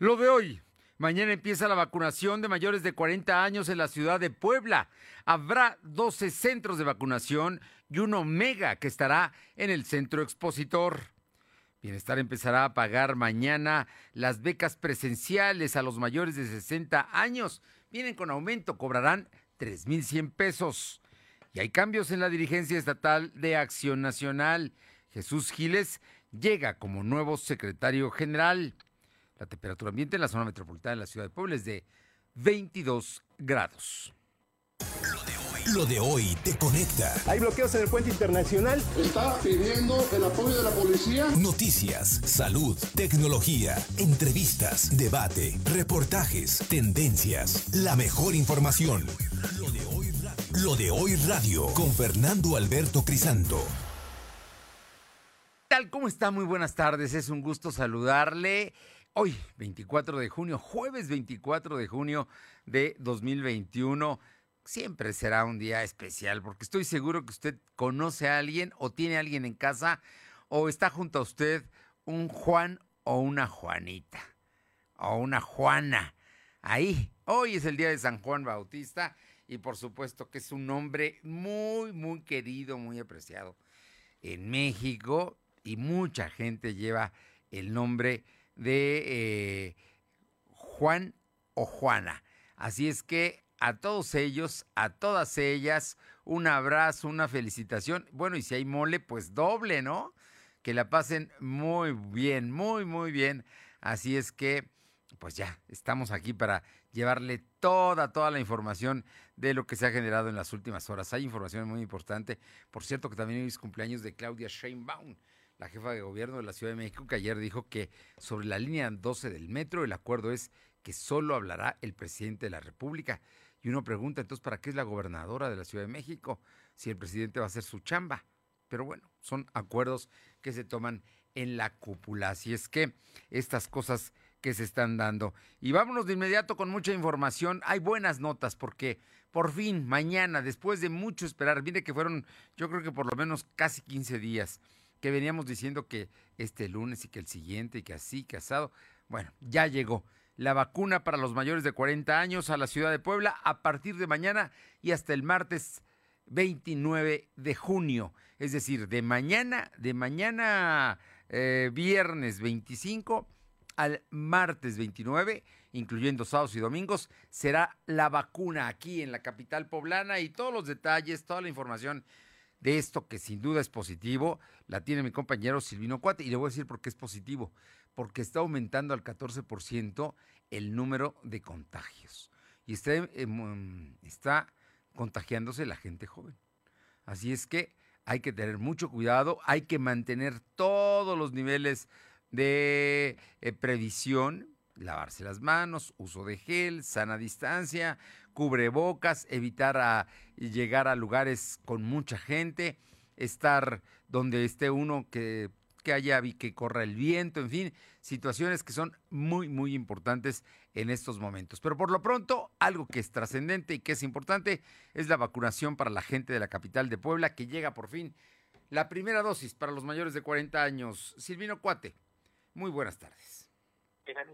Lo de hoy. Mañana empieza la vacunación de mayores de 40 años en la ciudad de Puebla. Habrá 12 centros de vacunación y uno mega que estará en el centro expositor. Bienestar empezará a pagar mañana las becas presenciales a los mayores de 60 años. Vienen con aumento, cobrarán 3.100 pesos. Y hay cambios en la dirigencia estatal de Acción Nacional. Jesús Giles llega como nuevo secretario general. La temperatura ambiente en la zona metropolitana de la ciudad de Puebla es de 22 grados. Lo de hoy te conecta. Hay bloqueos en el puente internacional. Está pidiendo el apoyo de la policía. Noticias, salud, tecnología, entrevistas, debate, reportajes, tendencias, la mejor información. Lo de hoy radio, Lo de hoy radio con Fernando Alberto Crisanto. ¿Qué tal? ¿Cómo está? Muy buenas tardes. Es un gusto saludarle. Hoy, 24 de junio, jueves 24 de junio de 2021, siempre será un día especial porque estoy seguro que usted conoce a alguien o tiene a alguien en casa o está junto a usted un Juan o una Juanita o una Juana. Ahí, hoy es el día de San Juan Bautista y por supuesto que es un nombre muy, muy querido, muy apreciado en México y mucha gente lleva el nombre de eh, Juan o Juana. Así es que a todos ellos, a todas ellas, un abrazo, una felicitación. Bueno, y si hay mole, pues doble, ¿no? Que la pasen muy bien, muy, muy bien. Así es que, pues ya, estamos aquí para llevarle toda, toda la información de lo que se ha generado en las últimas horas. Hay información muy importante. Por cierto, que también es cumpleaños de Claudia Sheinbaum la jefa de gobierno de la Ciudad de México, que ayer dijo que sobre la línea 12 del metro el acuerdo es que solo hablará el presidente de la República. Y uno pregunta, entonces, ¿para qué es la gobernadora de la Ciudad de México si el presidente va a hacer su chamba? Pero bueno, son acuerdos que se toman en la cúpula. Así es que estas cosas que se están dando. Y vámonos de inmediato con mucha información. Hay buenas notas porque por fin, mañana, después de mucho esperar, mire que fueron, yo creo que por lo menos casi 15 días que veníamos diciendo que este lunes y que el siguiente y que así, que asado. Bueno, ya llegó la vacuna para los mayores de 40 años a la ciudad de Puebla a partir de mañana y hasta el martes 29 de junio. Es decir, de mañana, de mañana eh, viernes 25 al martes 29, incluyendo sábados y domingos, será la vacuna aquí en la capital poblana y todos los detalles, toda la información de esto que sin duda es positivo, la tiene mi compañero Silvino Cuate. Y le voy a decir por qué es positivo. Porque está aumentando al 14% el número de contagios. Y está, em, está contagiándose la gente joven. Así es que hay que tener mucho cuidado, hay que mantener todos los niveles de eh, previsión, lavarse las manos, uso de gel, sana distancia, cubrebocas, evitar llegar a lugares con mucha gente, estar donde esté uno que, que haya que corra el viento, en fin, situaciones que son muy, muy importantes en estos momentos. Pero por lo pronto, algo que es trascendente y que es importante es la vacunación para la gente de la capital de Puebla, que llega por fin la primera dosis para los mayores de 40 años. Silvino Cuate, muy buenas tardes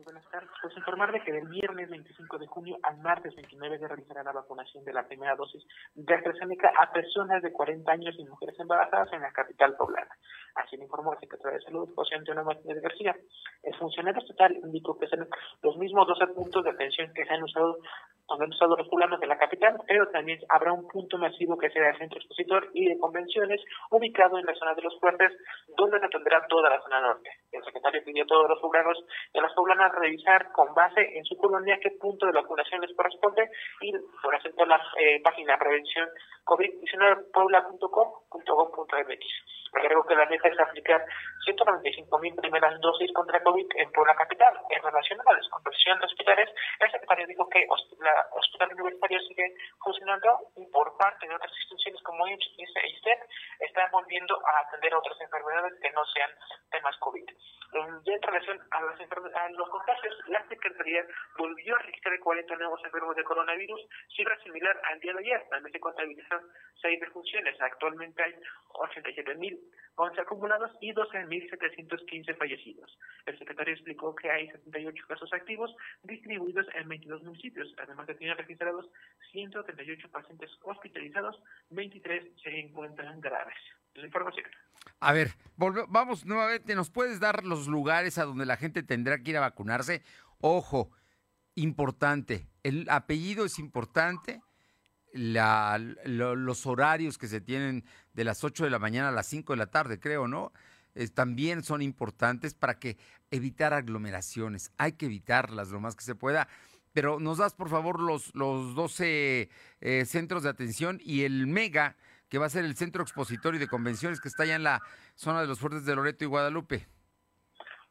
buenas tardes. Pues informar de que del viernes 25 de junio al martes 29 se realizará la vacunación de la primera dosis de AstraZeneca a personas de 40 años y mujeres embarazadas en la capital poblana. Así lo informó el secretario de Salud, José Antonio Martínez García. El funcionario estatal indicó que son los mismos 12 puntos de atención que se han usado donde han usado los poblanos de la capital, pero también habrá un punto masivo que será el centro expositor y de convenciones ubicado en la zona de los fuertes, donde se atenderá toda la zona norte. El secretario pidió a todos los poblanos y a las poblanas revisar con base en su colonia qué punto de vacunación les corresponde y por ejemplo la eh, página prevención COVID-19 Agregó que la meta es aplicar 195 mil primeras dosis contra COVID en Puebla Capital. En relación a la desconversión de hospitales, el secretario dijo que la hospital universitario sigue funcionando y por parte de otras instituciones como IMSS y ISTEP están volviendo a atender a otras enfermedades que no sean temas COVID. Ya en relación a, las a los contagios, la Secretaría volvió a registrar 40 nuevos enfermos de coronavirus, cifra similar al día de ayer. También se contabilizan seis defunciones. Actualmente hay 87.011 acumulados y 12.715 fallecidos. El secretario explicó que hay 78 casos activos distribuidos en 22 municipios, además de tener registrados 138 pacientes hospitalizados, 23 se encuentran graves. La información. A ver, vamos nuevamente, ¿nos puedes dar los lugares a donde la gente tendrá que ir a vacunarse? Ojo, importante, el apellido es importante, los horarios que se tienen de las 8 de la mañana a las 5 de la tarde, creo, ¿no? también son importantes para que evitar aglomeraciones. Hay que evitarlas lo más que se pueda. Pero nos das, por favor, los, los 12 eh, centros de atención y el mega que va a ser el Centro Expositorio de Convenciones que está allá en la zona de los Fuertes de Loreto y Guadalupe.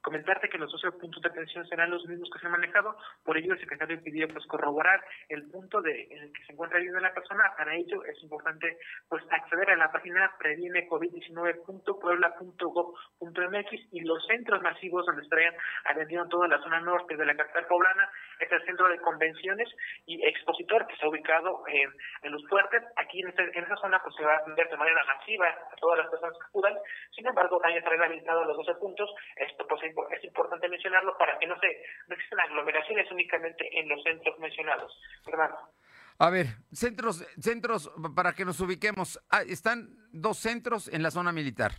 Comentarte que los 12 puntos de atención serán los mismos que se han manejado, por ello el secretario pidió pues corroborar el punto de, en el que se encuentra viviendo la persona. Para ello es importante pues acceder a la página previenecovid19.puebla.gov.mx y los centros masivos donde estarían atendiendo toda la zona norte de la capital poblana es el centro de convenciones y expositor que está ubicado en, en los fuertes. Aquí en, este, en esa zona pues se va a atender de manera masiva a todas las personas que acudan. Sin embargo, también estarán habilitados los 12 puntos. Esto pues es importante mencionarlo para que no se no existen aglomeraciones únicamente en los centros mencionados. A ver, centros, centros para que nos ubiquemos. Ah, están dos centros en la zona militar.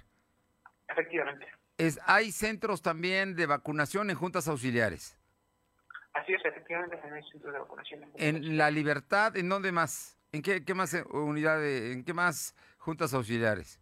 Efectivamente. Es, hay centros también de vacunación en juntas auxiliares. Así es, efectivamente hay centros de vacunación. En, la libertad, ¿en dónde más? ¿En qué, qué más unidades, en qué más juntas auxiliares?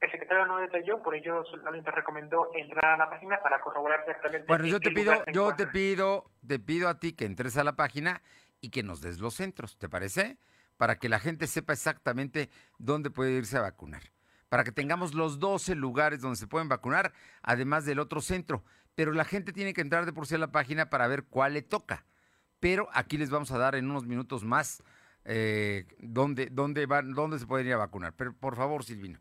El secretario no detalló, por ello solamente recomendó entrar a la página para corroborar exactamente. Bueno, yo te pido, yo te pido, te pido a ti que entres a la página y que nos des los centros, ¿te parece? Para que la gente sepa exactamente dónde puede irse a vacunar. Para que tengamos los 12 lugares donde se pueden vacunar, además del otro centro. Pero la gente tiene que entrar de por sí a la página para ver cuál le toca. Pero aquí les vamos a dar en unos minutos más eh, dónde, dónde, van, dónde se pueden ir a vacunar. Pero por favor, Silvino.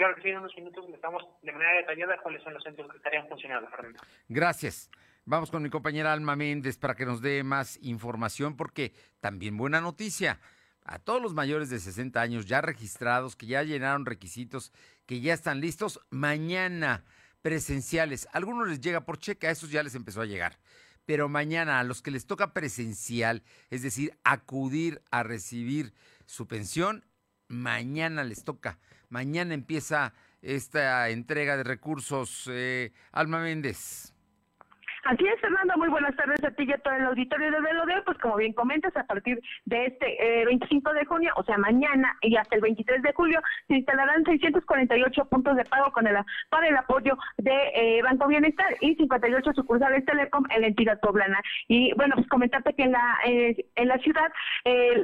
Claro que sí, en unos minutos le estamos de manera detallada cuáles son los centros que estarían funcionando, Fernando. Gracias. Vamos con mi compañera Alma Méndez para que nos dé más información, porque también buena noticia. A todos los mayores de 60 años ya registrados, que ya llenaron requisitos, que ya están listos, mañana presenciales. Algunos les llega por cheque, a esos ya les empezó a llegar. Pero mañana a los que les toca presencial, es decir, acudir a recibir su pensión, mañana les toca Mañana empieza esta entrega de recursos. Eh, Alma Méndez. Así es, Fernando, muy buenas tardes a ti y a todo el auditorio de Velo Pues como bien comentas, a partir de este 25 eh, de junio, o sea, mañana y hasta el 23 de julio, se instalarán 648 puntos de pago con el, para el apoyo de eh, Banco Bienestar y 58 sucursales Telecom en la entidad poblana. Y bueno, pues comentarte que en la, eh, en la ciudad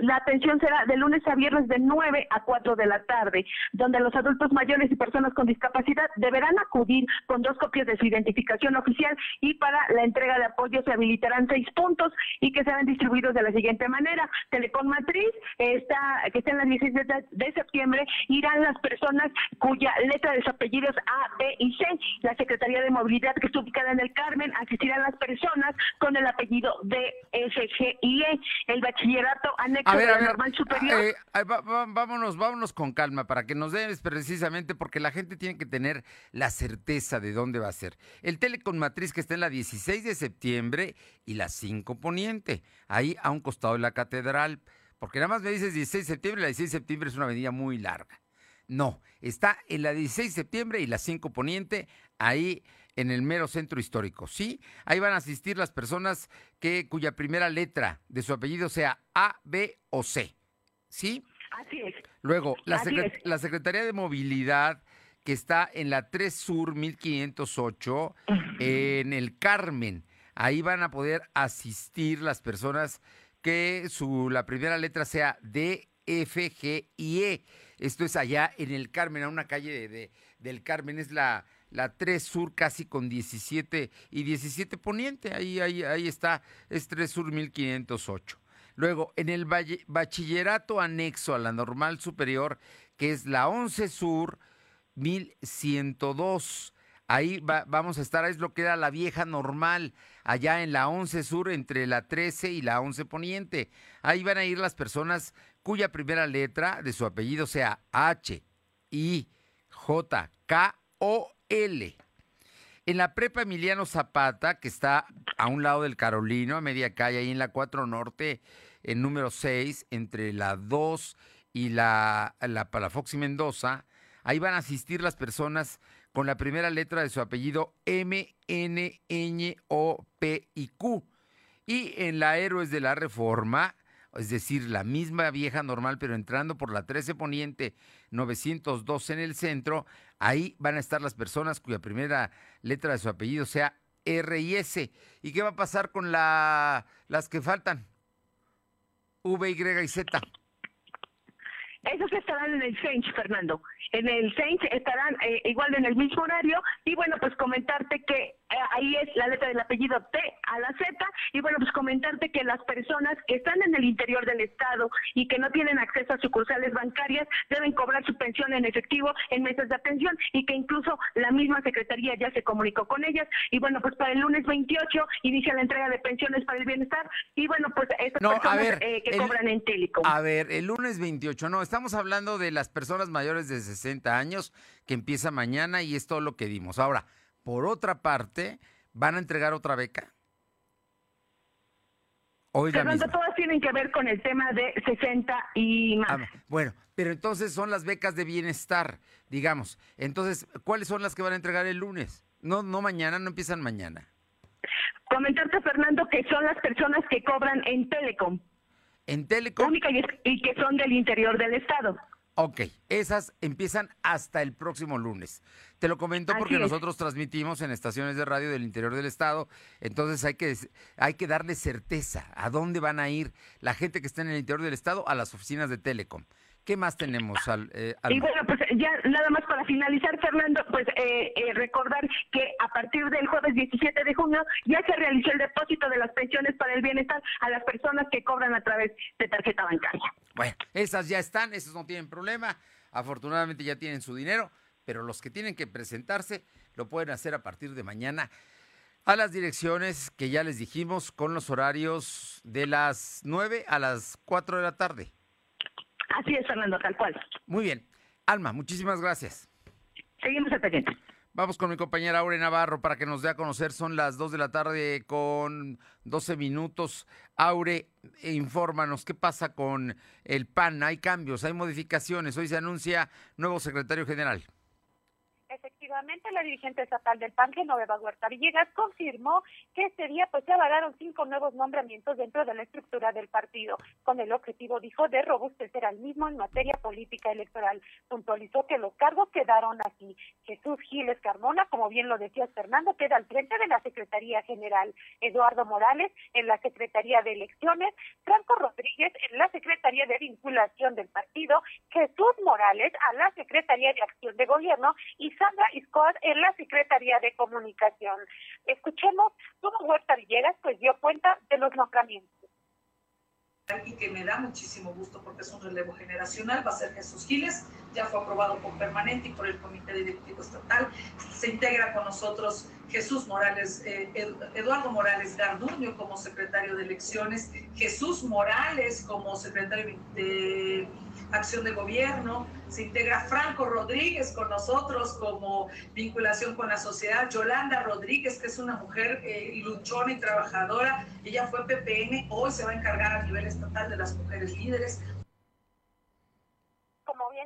la atención será de lunes a viernes de 9 a 4 de la tarde, donde los adultos mayores y personas con discapacidad deberán acudir con dos copias de su identificación oficial y para la entrega de apoyo se habilitarán seis puntos y que serán distribuidos de la siguiente manera. Telecom Matriz, está, que está en la 16 de, septiembre, irán las personas cuya letra de sus apellidos A, B y C. La Secretaría de Movilidad, que está ubicada en el Carmen, asistirán las personas con el apellido D, S, G y E. El bachillerato anexo de la normal superior. Eh, vámonos, vámonos con calma para que nos des precisamente porque la gente tiene que tener la certeza de dónde va a ser. El Telecom Matriz que está en la 16 16 de septiembre y la 5 Poniente, ahí a un costado de la catedral. Porque nada más me dices 16 de septiembre, la 16 de septiembre es una avenida muy larga. No, está en la 16 de septiembre y la 5 Poniente, ahí en el mero centro histórico. Sí, ahí van a asistir las personas que cuya primera letra de su apellido sea A, B o C. ¿Sí? Así es. Luego, la, la Secretaría de Movilidad que está en la 3 Sur 1508, en el Carmen. Ahí van a poder asistir las personas que su, la primera letra sea D, F, G y E. Esto es allá en el Carmen, a una calle de, del Carmen, es la, la 3 Sur casi con 17 y 17 Poniente, ahí, ahí, ahí está, es 3 Sur 1508. Luego, en el bachillerato anexo a la normal superior, que es la 11 Sur 1102. Ahí vamos a estar, es lo que era la vieja normal. allá en la 11 Sur, entre la 13 y la 11 Poniente. Ahí van a ir las personas cuya primera letra de su apellido sea H, I, J, K o L. En la prepa Emiliano Zapata, que está a un lado del Carolino, a media calle, ahí en la 4 Norte, en número 6, entre la 2 y la, la Palafox y Mendoza, ahí van a asistir las personas con la primera letra de su apellido M, N, Ñ, O, P y Q. Y en la Héroes de la Reforma, es decir, la misma vieja normal, pero entrando por la 13 Poniente 902 en el centro, ahí van a estar las personas cuya primera letra de su apellido sea R y S. ¿Y qué va a pasar con la, las que faltan? V, Y y Z. Esos estarán en el Saints, Fernando. En el Saints estarán eh, igual en el mismo horario. Y bueno, pues comentarte que eh, ahí es la letra del apellido T a la Z. Y bueno, pues comentarte que las personas que están en el interior del Estado y que no tienen acceso a sucursales bancarias deben cobrar su pensión en efectivo en meses de atención y que incluso la misma Secretaría ya se comunicó con ellas. Y bueno, pues para el lunes 28 inicia la entrega de pensiones para el bienestar. Y bueno, pues esas No, personas ver, eh, que el- cobran en Telecom. A ver, el lunes 28, no, estamos hablando de las personas mayores de 60 años que empieza mañana y es todo lo que dimos. Ahora, por otra parte, ¿van a entregar otra beca? Hoy la todas tienen que ver con el tema de 60 y más. Ah, bueno, pero entonces son las becas de bienestar, digamos. Entonces, ¿cuáles son las que van a entregar el lunes? No, no mañana, no empiezan mañana. Comentarte, Fernando, que son las personas que cobran en Telecom, En Telecom, única y, y que son del interior del Estado. Ok, esas empiezan hasta el próximo lunes. Te lo comento Así porque es. nosotros transmitimos en estaciones de radio del interior del estado, entonces hay que, hay que darle certeza a dónde van a ir la gente que está en el interior del estado a las oficinas de Telecom. ¿Qué más tenemos, al, eh, Y Alma? bueno, pues ya nada más para finalizar, Fernando, pues eh, eh, recordar que a partir del jueves 17 de junio ya se realizó el depósito de las pensiones para el bienestar a las personas que cobran a través de tarjeta bancaria. Bueno, esas ya están, esas no tienen problema. Afortunadamente ya tienen su dinero, pero los que tienen que presentarse lo pueden hacer a partir de mañana a las direcciones que ya les dijimos con los horarios de las 9 a las 4 de la tarde. Así es, Fernando, tal cual. Muy bien. Alma, muchísimas gracias. Seguimos al pendiente. Vamos con mi compañera Aure Navarro para que nos dé a conocer. Son las 2 de la tarde con 12 minutos. Aure, eh, infórmanos, ¿qué pasa con el PAN? ¿Hay cambios? ¿Hay modificaciones? Hoy se anuncia nuevo secretario general. Efectivamente, la dirigente estatal del PAN, Genoveva Huerta Villegas, confirmó que este día pues se avalaron cinco nuevos nombramientos dentro de la estructura del partido, con el objetivo, dijo, de robustecer al mismo en materia política electoral. Puntualizó que los cargos quedaron así. Jesús Giles Carmona, como bien lo decía Fernando, queda al frente de la Secretaría General. Eduardo Morales en la Secretaría de Elecciones, Franco Rodríguez en la Secretaría de Vinculación del partido, Jesús Morales a la Secretaría de Acción de Gobierno y Sandra Iscoat en la Secretaría de Comunicación. Escuchemos cómo Huerta Villegas pues dio cuenta de los nombramientos y que me da muchísimo gusto porque es un relevo generacional, va a ser Jesús Giles, ya fue aprobado por permanente y por el Comité Directivo Estatal. Se integra con nosotros Jesús Morales, eh, Eduardo Morales Garduño como secretario de elecciones, Jesús Morales como secretario de Acción de Gobierno, se integra Franco Rodríguez con nosotros como vinculación con la sociedad, Yolanda Rodríguez, que es una mujer eh, luchona y trabajadora, ella fue PPN, hoy se va a encargar a nivel estatal de las mujeres líderes.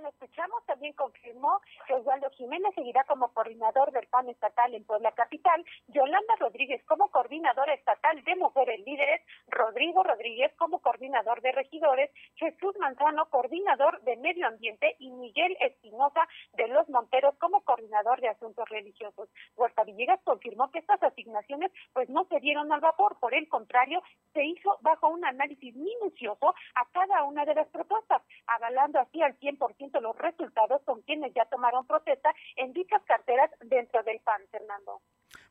Como bien escuchamos, también confirmó que Osvaldo Jiménez seguirá como coordinador del PAN estatal en Puebla Capital, Yolanda Rodríguez como coordinadora estatal de Mujeres Líderes, Rodrigo Rodríguez como coordinador de regidores, Jesús Manzano, coordinador de Medio Ambiente. Y Miguel Espinosa de Los Monteros como coordinador de Asuntos Religiosos. Huerta Villegas confirmó que estas asignaciones pues no se dieron al vapor, por el contrario, se hizo bajo un análisis minucioso a cada una de las propuestas, avalando así al 100% los resultados con quienes ya tomaron protesta en dichas carteras dentro del PAN, Fernando.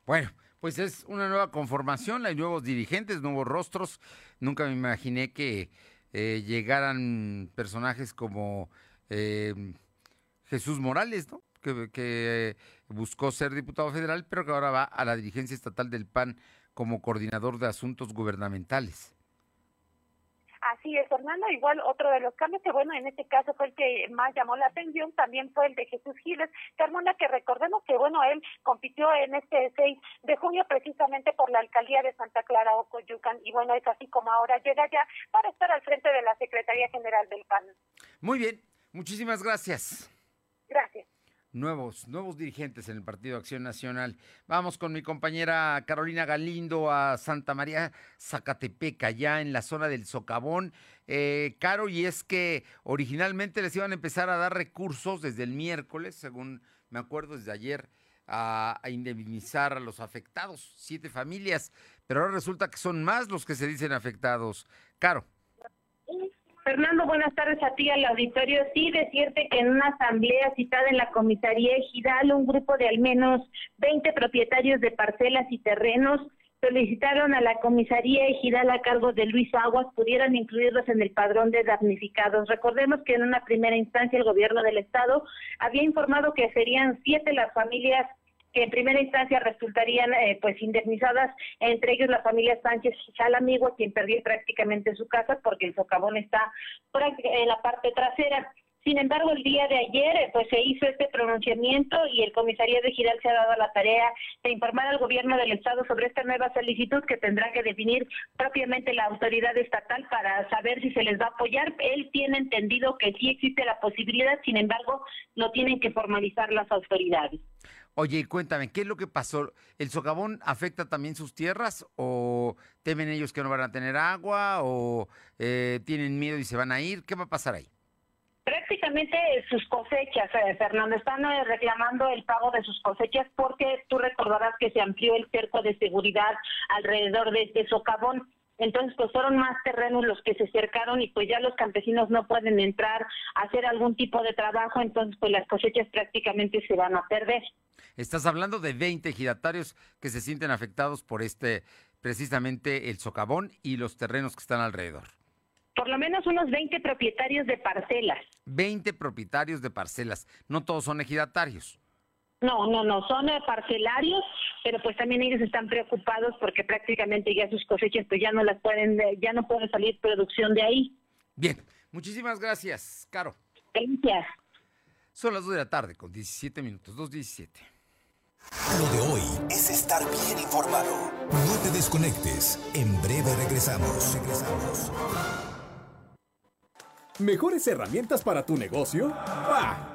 Bueno, pues es una nueva conformación, hay nuevos dirigentes, nuevos rostros. Nunca me imaginé que eh, llegaran personajes como eh, Jesús Morales, ¿no? Que, que buscó ser diputado federal, pero que ahora va a la dirigencia estatal del PAN como coordinador de asuntos gubernamentales. Así es, Fernando. Igual otro de los cambios que, bueno, en este caso fue el que más llamó la atención, también fue el de Jesús Giles Carmona, que recordemos que, bueno, él compitió en este 6 de junio precisamente por la alcaldía de Santa Clara Ocoyucan y, bueno, es así como ahora llega ya para estar al frente de la Secretaría General del PAN. Muy bien, muchísimas gracias. Nuevos, nuevos dirigentes en el Partido Acción Nacional. Vamos con mi compañera Carolina Galindo a Santa María Zacatepeca, ya en la zona del Socavón. Eh, Caro, y es que originalmente les iban a empezar a dar recursos desde el miércoles, según me acuerdo, desde ayer, a, a indemnizar a los afectados, siete familias, pero ahora resulta que son más los que se dicen afectados. Caro. Fernando, buenas tardes a ti al auditorio. Sí, decirte que en una asamblea citada en la comisaría Ejidal, un grupo de al menos 20 propietarios de parcelas y terrenos solicitaron a la comisaría Ejidal a cargo de Luis Aguas pudieran incluirlos en el padrón de damnificados. Recordemos que en una primera instancia el gobierno del estado había informado que serían siete las familias que en primera instancia resultarían eh, pues indemnizadas, entre ellos la familia Sánchez Salamigo, quien perdió prácticamente su casa porque el socavón está en la parte trasera. Sin embargo, el día de ayer eh, pues se hizo este pronunciamiento y el comisario de Giral se ha dado la tarea de informar al gobierno del estado sobre esta nueva solicitud que tendrá que definir propiamente la autoridad estatal para saber si se les va a apoyar. Él tiene entendido que sí existe la posibilidad, sin embargo, lo tienen que formalizar las autoridades. Oye, cuéntame, ¿qué es lo que pasó? ¿El socavón afecta también sus tierras o temen ellos que no van a tener agua o eh, tienen miedo y se van a ir? ¿Qué va a pasar ahí? Prácticamente sus cosechas, eh, Fernando, están eh, reclamando el pago de sus cosechas porque tú recordarás que se amplió el cerco de seguridad alrededor de este socavón. Entonces, pues fueron más terrenos los que se cercaron y pues ya los campesinos no pueden entrar a hacer algún tipo de trabajo, entonces pues las cosechas prácticamente se van a perder. Estás hablando de 20 ejidatarios que se sienten afectados por este, precisamente el socavón y los terrenos que están alrededor. Por lo menos unos 20 propietarios de parcelas. 20 propietarios de parcelas. No todos son ejidatarios. No, no, no, son eh, parcelarios, pero pues también ellos están preocupados porque prácticamente ya sus cosechas pues ya no las pueden, eh, ya no puede salir producción de ahí. Bien, muchísimas gracias, Caro. Gracias. Son las 2 de la tarde con 17 minutos, 2.17. Lo de hoy es estar bien informado. No te desconectes. En breve regresamos. Regresamos. ¿Mejores herramientas para tu negocio? ¡Bah!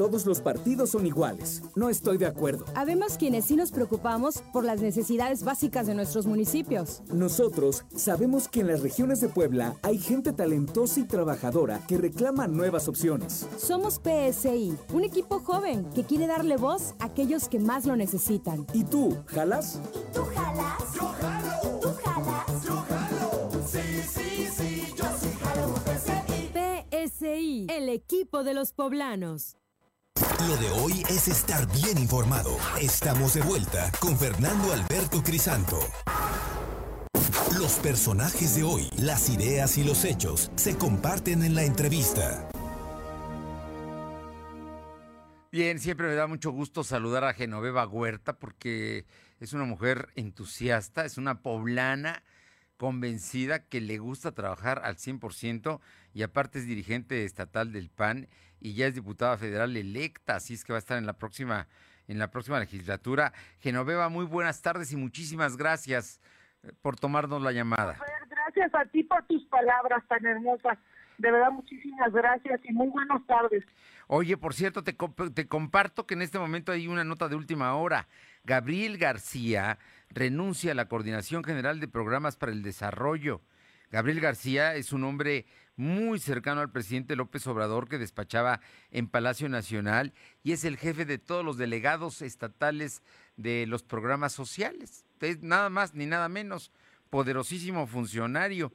todos los partidos son iguales. No estoy de acuerdo. Habemos quienes sí nos preocupamos por las necesidades básicas de nuestros municipios. Nosotros sabemos que en las regiones de Puebla hay gente talentosa y trabajadora que reclama nuevas opciones. Somos PSI, un equipo joven que quiere darle voz a aquellos que más lo necesitan. ¿Y tú, jalas? ¿Y tú jalas? Yo jalo. ¿Tú jalas? Yo jalo. Sí, sí, sí, yo sí jalo PSI. PSI, el equipo de los poblanos. Lo de hoy es estar bien informado. Estamos de vuelta con Fernando Alberto Crisanto. Los personajes de hoy, las ideas y los hechos se comparten en la entrevista. Bien, siempre me da mucho gusto saludar a Genoveva Huerta porque es una mujer entusiasta, es una poblana convencida que le gusta trabajar al 100% y aparte es dirigente estatal del PAN y ya es diputada federal electa, así es que va a estar en la próxima en la próxima legislatura. Genoveva, muy buenas tardes y muchísimas gracias eh, por tomarnos la llamada. Gracias a ti por tus palabras tan hermosas. De verdad, muchísimas gracias y muy buenas tardes. Oye, por cierto, te, comp- te comparto que en este momento hay una nota de última hora. Gabriel García renuncia a la Coordinación General de Programas para el Desarrollo. Gabriel García es un hombre muy cercano al presidente López Obrador que despachaba en Palacio Nacional y es el jefe de todos los delegados estatales de los programas sociales. Es nada más ni nada menos. Poderosísimo funcionario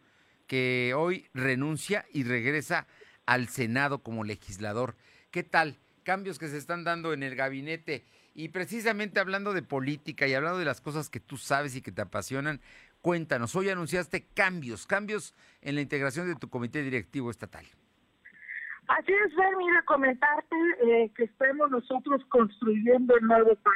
que hoy renuncia y regresa al Senado como legislador. ¿Qué tal? Cambios que se están dando en el gabinete. Y precisamente hablando de política y hablando de las cosas que tú sabes y que te apasionan, cuéntanos, hoy anunciaste cambios, cambios en la integración de tu comité directivo estatal. Así es, Fer, mira, comentarte eh, que estamos nosotros construyendo el nuevo PAN.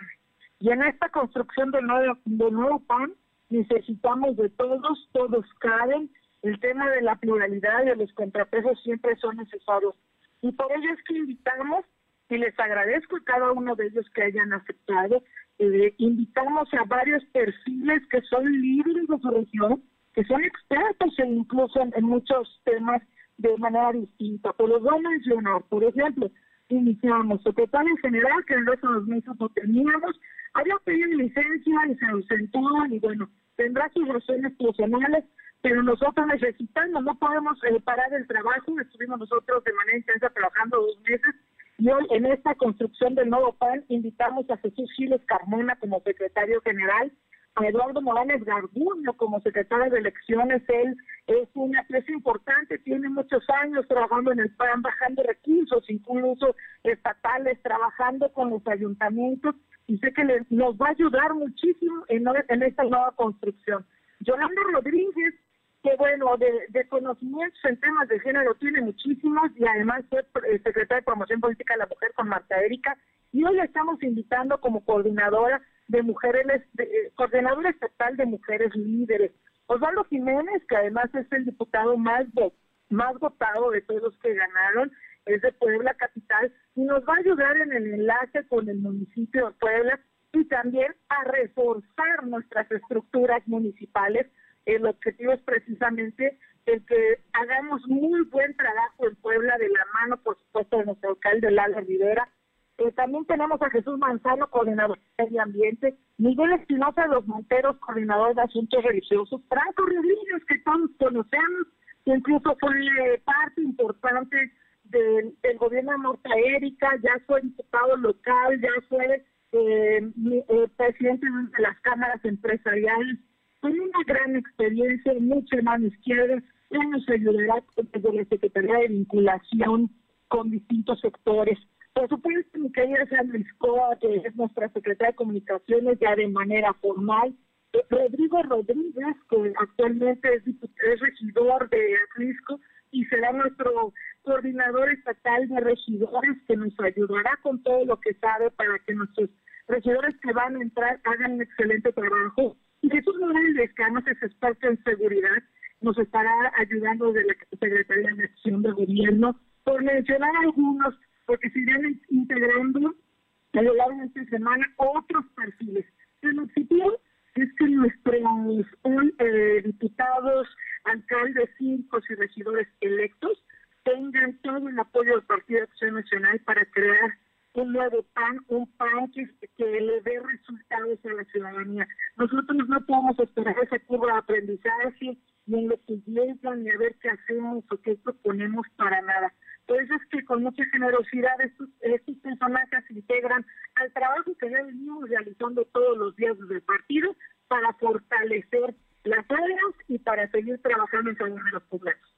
Y en esta construcción del nuevo, del nuevo PAN necesitamos de todos, todos caben. El tema de la pluralidad y de los contrapesos siempre son necesarios. Y por ello es que invitamos, y les agradezco a cada uno de ellos que hayan aceptado, eh, invitamos a varios perfiles que son líderes de su región, que son expertos e incluso en, en muchos temas de manera distinta. Pero los voy a mencionar, por ejemplo, iniciamos secretario general, que en los dos meses no teníamos, había pedido licencia y se ausentó, y bueno, tendrá sus razones personales, pero nosotros necesitamos, no podemos eh, parar el trabajo, estuvimos nosotros de manera intensa trabajando dos meses, y hoy en esta construcción del nuevo PAN invitamos a Jesús Giles Carmona como secretario general, a Eduardo Morales Garduño como secretario de elecciones. Él es una empresa importante, tiene muchos años trabajando en el PAN, bajando recursos, incluso estatales, trabajando con los ayuntamientos, y sé que le- nos va a ayudar muchísimo en, en esta nueva construcción. Yolanda Rodríguez, que bueno, de, de conocimientos en temas de género tiene muchísimos y además fue eh, secretaria de Promoción Política de la Mujer con Marta Erika y hoy estamos invitando como coordinadora de mujeres, de, eh, coordinadora estatal de mujeres líderes. Osvaldo Jiménez, que además es el diputado más, más votado de todos los que ganaron, es de Puebla Capital y nos va a ayudar en el enlace con el municipio de Puebla y también a reforzar nuestras estructuras municipales. El objetivo es precisamente el que hagamos muy buen trabajo en Puebla de la mano, por supuesto, de nuestro alcalde Lalo Rivera. Eh, también tenemos a Jesús Manzano, coordinador de medio ambiente, Miguel Espinosa de los Monteros, coordinador de asuntos religiosos, Franco Rodríguez, que todos conocemos, que incluso fue eh, parte importante del, gobierno de Norte Erika, ya fue diputado local, ya fue eh, eh, presidente de las cámaras empresariales, con una gran experiencia, mucha mano izquierda, él nos ayudará desde la Secretaría de Vinculación con distintos sectores. Por supuesto, mi querida Sandra Escoa, que es nuestra secretaria de Comunicaciones ya de manera formal, eh, Rodrigo Rodríguez, que actualmente es, es regidor de Atlisco y será nuestro coordinador estatal de regidores que nos ayudará con todo lo que sabe para que nuestros regidores que van a entrar hagan un excelente trabajo. Y Jesús Morales Descanos es experto en seguridad, nos estará ayudando de la Secretaría de Acción de Gobierno, por mencionar algunos, porque se irán integrando a lo largo de esta semana otros perfiles. El objetivo es que nuestros eh, diputados, alcaldes, síndicos y regidores electos tengan todo el apoyo del Partido de Acción Nacional para crear un nuevo PAN, un PAN que, le dé resultados a la ciudadanía. Nosotros no podemos esperar esa curva de aprendizaje, ni en lo que llega, ni a ver qué hacemos o qué proponemos para nada. Por eso es que con mucha generosidad estos, personajes integran al trabajo que ya venimos realizando todos los días desde el partido para fortalecer las áreas y para seguir trabajando en favor de los poblados.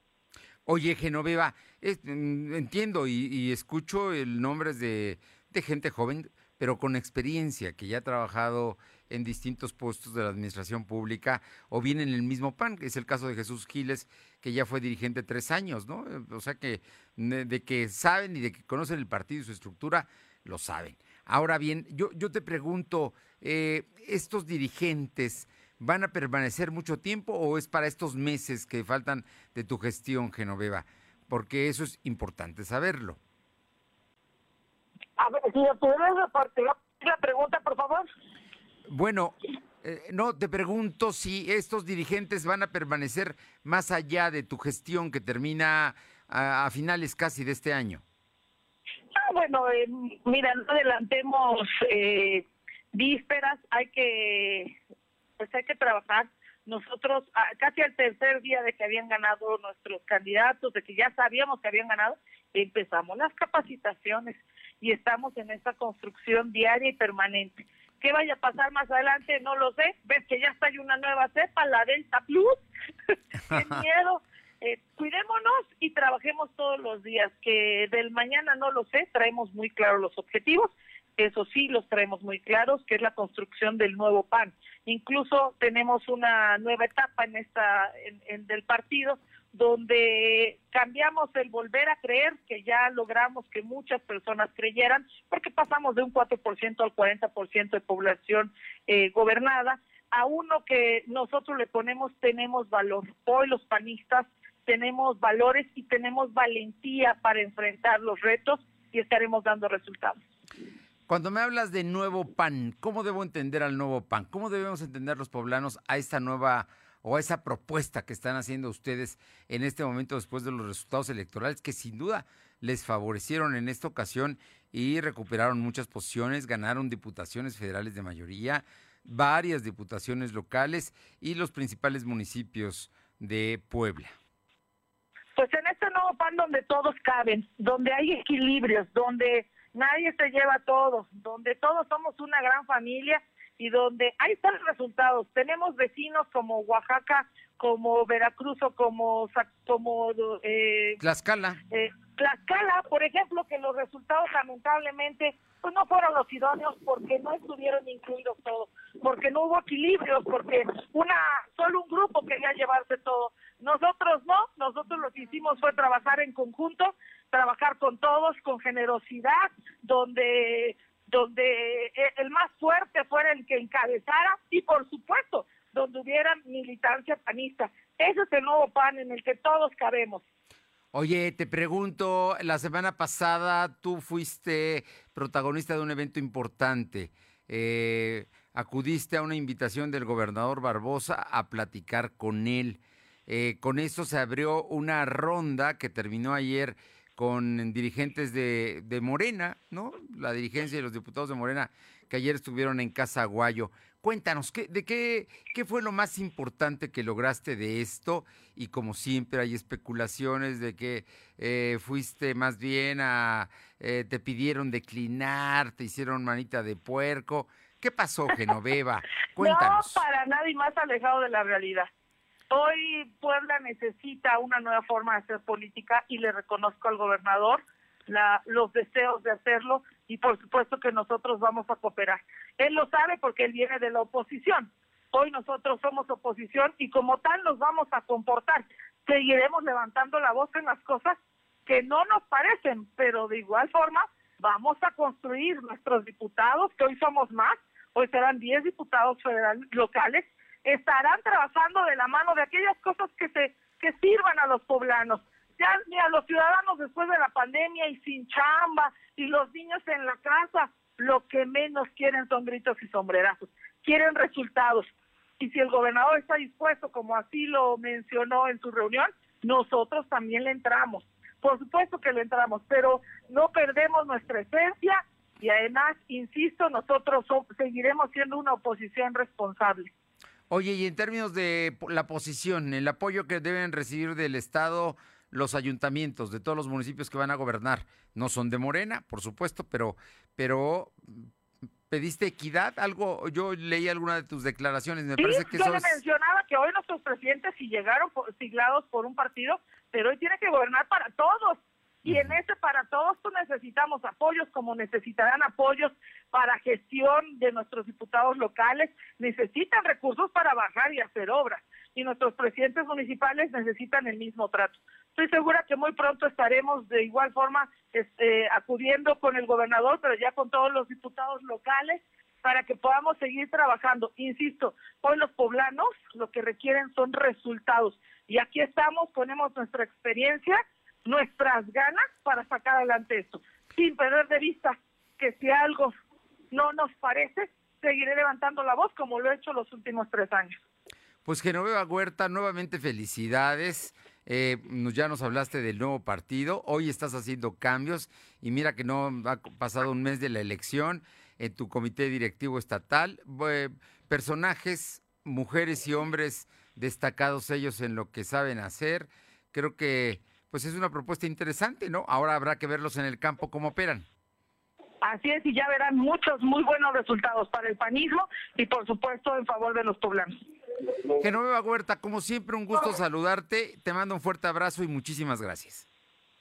Oye, Genoveva, mm, entiendo y, escucho el nombre de, gente joven, pero con experiencia, que ya ha trabajado en distintos puestos de la administración pública o bien en el mismo PAN, que es el caso de Jesús Giles, que ya fue dirigente tres años, ¿no? O sea que de, que saben y de que conocen el partido y su estructura, lo saben. Ahora bien, yo, yo te pregunto, eh, estos dirigentes ¿van a permanecer mucho tiempo o es para estos meses que faltan de tu gestión, Genoveva? Porque eso es importante saberlo. A ver, si me pudieras repartir la pregunta, por favor. Bueno, eh, no, te pregunto si estos dirigentes van a permanecer más allá de tu gestión que termina a, a finales casi de este año. Ah, bueno, eh, mira, no adelantemos eh, vísperas, hay que, pues hay que trabajar. Nosotros, ah, casi al tercer día de que habían ganado nuestros candidatos, de que ya sabíamos que habían ganado, empezamos las capacitaciones y estamos en esta construcción diaria y permanente. ¿Qué vaya a pasar más adelante? No lo sé. Ves que ya está hay una nueva cepa, la Delta Plus. ¡Qué miedo! Eh, cuidémonos y trabajemos todos los días. Que del mañana no lo sé, traemos muy claros los objetivos. Eso sí, los traemos muy claros, que es la construcción del nuevo PAN. Incluso tenemos una nueva etapa en esta en, del partido donde cambiamos el volver a creer, que ya logramos que muchas personas creyeran, porque pasamos de un 4% al 40% de población eh, gobernada, a uno que nosotros le ponemos tenemos valor. Hoy los panistas tenemos valores y tenemos valentía para enfrentar los retos y estaremos dando resultados. Cuando me hablas de nuevo PAN, ¿cómo debo entender al nuevo PAN? ¿Cómo debemos entender los poblanos a esta nueva o a esa propuesta que están haciendo ustedes en este momento después de los resultados electorales que sin duda les favorecieron en esta ocasión y recuperaron muchas posiciones, ganaron diputaciones federales de mayoría, varias diputaciones locales y los principales municipios de Puebla. Pues en este nuevo PAN donde todos caben, donde hay equilibrios, donde nadie se lleva todo, donde todos somos una gran familia y donde hay están los resultados. Tenemos vecinos como Oaxaca, como Veracruz o como como eh, Tlaxcala. eh, Tlaxcala, por ejemplo, que los resultados lamentablemente pues no fueron los idóneos porque no estuvieron incluidos todos, porque no hubo equilibrios, porque una solo un grupo quería llevarse todo. Nosotros no, nosotros lo que hicimos fue trabajar en conjunto, trabajar con todos, con generosidad, donde donde eh, el más fuerte fuera el que encabezara y por supuesto donde hubiera militancia panista. Ese es el nuevo PAN en el que todos cabemos. Oye, te pregunto, la semana pasada tú fuiste protagonista de un evento importante. Eh, acudiste a una invitación del gobernador Barbosa a platicar con él. Eh, con eso se abrió una ronda que terminó ayer con dirigentes de, de Morena, ¿no? La dirigencia y los diputados de Morena que ayer estuvieron en Casa Aguayo. Cuéntanos, ¿qué, ¿de qué, qué fue lo más importante que lograste de esto? Y como siempre hay especulaciones de que eh, fuiste más bien a, eh, te pidieron declinar, te hicieron manita de puerco. ¿Qué pasó, Genoveva? Cuéntanos. No, para nada y más alejado de la realidad. Hoy Puebla necesita una nueva forma de hacer política y le reconozco al gobernador los deseos de hacerlo y por supuesto que nosotros vamos a cooperar. Él lo sabe porque él viene de la oposición. Hoy nosotros somos oposición y como tal nos vamos a comportar. Seguiremos levantando la voz en las cosas que no nos parecen, pero de igual forma vamos a construir nuestros diputados, que hoy somos más, hoy serán 10 diputados federales locales, estarán trabajando de la mano de aquellas cosas que se que sirvan a los poblanos. Ya ni a los ciudadanos después de la pandemia y sin chamba y los niños en la casa, lo que menos quieren son gritos y sombrerazos, quieren resultados. Y si el gobernador está dispuesto, como así lo mencionó en su reunión, nosotros también le entramos. Por supuesto que le entramos, pero no perdemos nuestra esencia y además, insisto, nosotros so- seguiremos siendo una oposición responsable. Oye, y en términos de la posición, el apoyo que deben recibir del Estado los ayuntamientos de todos los municipios que van a gobernar, no son de Morena, por supuesto, pero, pero pediste equidad, algo, yo leí alguna de tus declaraciones, me Sí, parece que yo eso le mencionaba que hoy nuestros presidentes sí llegaron por- siglados por un partido, pero hoy tiene que gobernar para todos. Y en ese para todos pues, necesitamos apoyos, como necesitarán apoyos para gestión de nuestros diputados locales, necesitan recursos para bajar y hacer obras. Y nuestros presidentes municipales necesitan el mismo trato. Estoy segura que muy pronto estaremos de igual forma este, acudiendo con el gobernador, pero ya con todos los diputados locales para que podamos seguir trabajando. Insisto, hoy los poblanos lo que requieren son resultados. Y aquí estamos, ponemos nuestra experiencia, nuestras ganas para sacar adelante esto, sin perder de vista que si algo no nos parece, seguiré levantando la voz como lo he hecho los últimos tres años. Pues Genoveva Huerta, nuevamente felicidades. Eh, ya nos hablaste del nuevo partido. Hoy estás haciendo cambios y mira que no ha pasado un mes de la elección en tu comité directivo estatal. Personajes, mujeres y hombres destacados ellos en lo que saben hacer. Creo que pues es una propuesta interesante, ¿no? Ahora habrá que verlos en el campo cómo operan. Así es, y ya verán muchos muy buenos resultados para el panismo y por supuesto en favor de los poblanos. Genoveva Huerta, como siempre, un gusto saludarte. Te mando un fuerte abrazo y muchísimas gracias.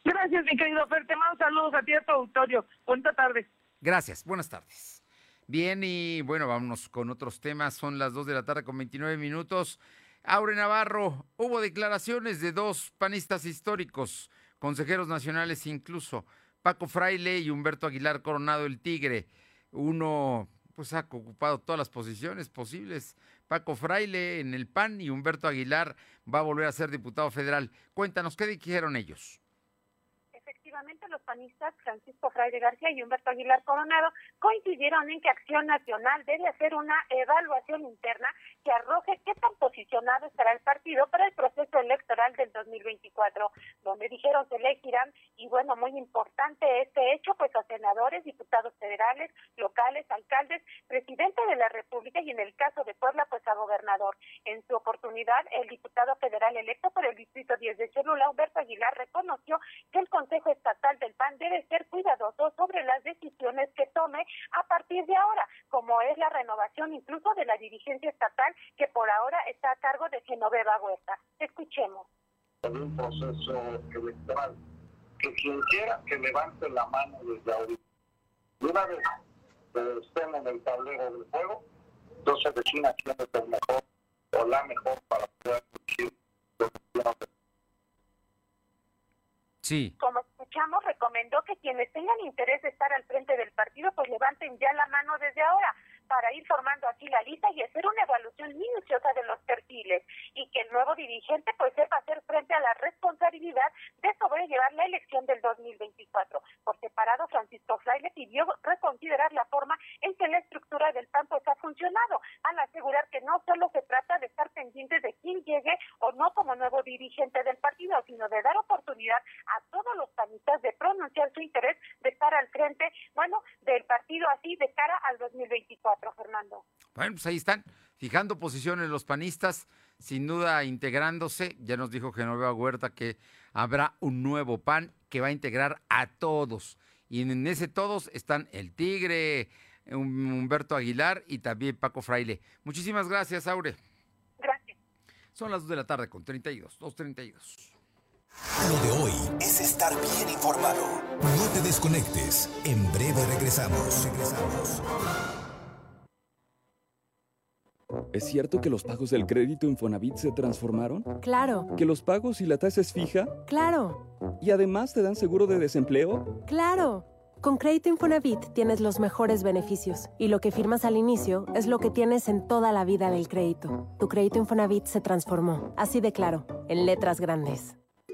Gracias, mi querido Fer. Te mando saludos a ti y a tu auditorio. Bonita tarde. Gracias, buenas tardes. Bien, y bueno, vámonos con otros temas. Son las 2 de la tarde con 29 minutos. Aure Navarro, hubo declaraciones de dos panistas históricos, consejeros nacionales incluso, Paco Fraile y Humberto Aguilar Coronado el Tigre. Uno pues ha ocupado todas las posiciones posibles. Paco Fraile en el PAN y Humberto Aguilar va a volver a ser diputado federal. Cuéntanos, ¿qué dijeron ellos? Efectivamente, los panistas Francisco Fraile García y Humberto Aguilar Coronado coincidieron en que Acción Nacional debe hacer una evaluación interna que arroje qué tan posicionado estará el partido para el proceso electoral del 2024, donde dijeron se elegirán, y bueno, muy importante este hecho, pues a senadores, diputados federales, locales, alcaldes, presidente de la República y en el caso de Puebla, pues a gobernador. En su oportunidad, el diputado federal electo por el Distrito 10 de Cholula, Humberto Aguilar, reconoció que el Consejo Estatal del PAN debe ser cuidadoso sobre las decisiones que tome a partir de ahora, como es la renovación incluso de la dirigencia estatal que por ahora está a cargo de Genoveva Huerta. Escuchemos. en un proceso electoral. Que quien quiera que levante la mano desde ahorita. Y una vez que estén en el tablero del juego, entonces defina quién es el mejor o la mejor para poder diputados. Sí. Como escuchamos, recomendó que quienes tengan interés de estar al frente del partido, pues levanten ya la mano desde ahora para ir formando así la lista y hacer una evaluación minuciosa de los perfiles y que el nuevo dirigente pues sepa hacer frente a la responsabilidad de sobrellevar la elección del 2024. Por separado, Francisco Fraile pidió reconsiderar la forma en que la estructura del PAN pues ha funcionado, al asegurar que no solo se trata de estar pendientes de quién llegue o no como nuevo dirigente del partido, sino de dar oportunidad a todos los panistas de pronunciar su interés de estar al frente, bueno, del partido así de cara al 2024, Fernando. Bueno, pues ahí están, fijando posiciones los panistas, sin duda integrándose. Ya nos dijo Genoveva Huerta que habrá un nuevo PAN que va a integrar a todos. Y en ese todos están el Tigre, Hum- Humberto Aguilar y también Paco Fraile. Muchísimas gracias, Aure. Gracias. Son las 2 de la tarde con 32, 2.32. Lo de hoy es estar bien informado. No te desconectes. En breve regresamos. Regresamos. ¿Es cierto que los pagos del crédito Infonavit se transformaron? Claro, ¿Que los pagos y la tasa es fija? claro, ¿Y además te dan seguro de desempleo? claro. Con Crédito Infonavit tienes los mejores beneficios y lo que firmas al inicio es lo que tienes en toda la vida del crédito. Tu crédito Infonavit se transformó, así de claro, en letras grandes.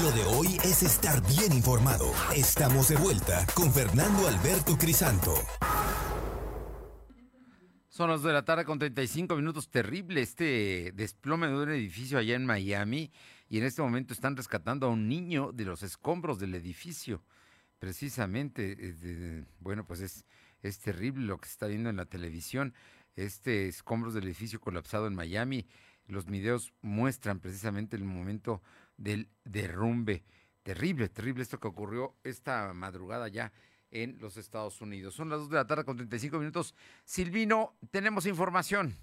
Lo de hoy es estar bien informado. Estamos de vuelta con Fernando Alberto Crisanto. Son las de la tarde con 35 minutos. Terrible este desplome de un edificio allá en Miami. Y en este momento están rescatando a un niño de los escombros del edificio. Precisamente, eh, bueno, pues es, es terrible lo que se está viendo en la televisión. Este escombros del edificio colapsado en Miami. Los videos muestran precisamente el momento del derrumbe. Terrible, terrible esto que ocurrió esta madrugada ya en los Estados Unidos. Son las 2 de la tarde con 35 minutos. Silvino, tenemos información.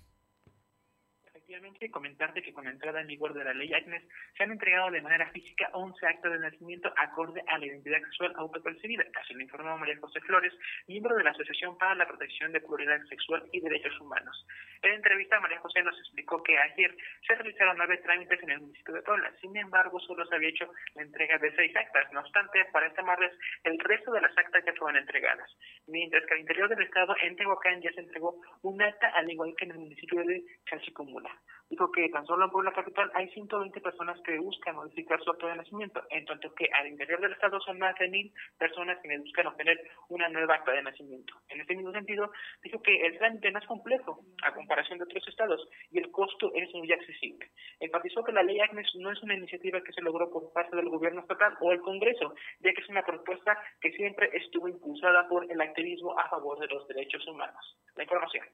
Efectivamente, comentarte que con la entrada en vigor de la ley Agnes se han entregado de manera física 11 actas de nacimiento acorde a la identidad sexual autopercibida, así lo informó María José Flores, miembro de la Asociación para la Protección de Pluralidad Sexual y Derechos Humanos. En entrevista, María José nos explicó que ayer se realizaron nueve trámites en el municipio de Puebla, sin embargo, solo se había hecho la entrega de seis actas. No obstante, para este martes, el resto de las actas ya fueron entregadas, mientras que al interior del estado, en Tehuacán, ya se entregó un acta, al igual que en el municipio de Chalchicomula. Dijo que tan solo en Puebla Capital hay 120 personas que buscan modificar su acto de nacimiento, en tanto que al interior del estado son más de mil personas quienes buscan obtener una nueva acta de nacimiento. En este mismo sentido, dijo que el trámite no es complejo a comparación de otros estados y el costo es muy accesible. Enfatizó que la ley Agnes no es una iniciativa que se logró por parte del gobierno estatal o el Congreso, ya que es una propuesta que siempre estuvo impulsada por el activismo a favor de los derechos humanos. La información.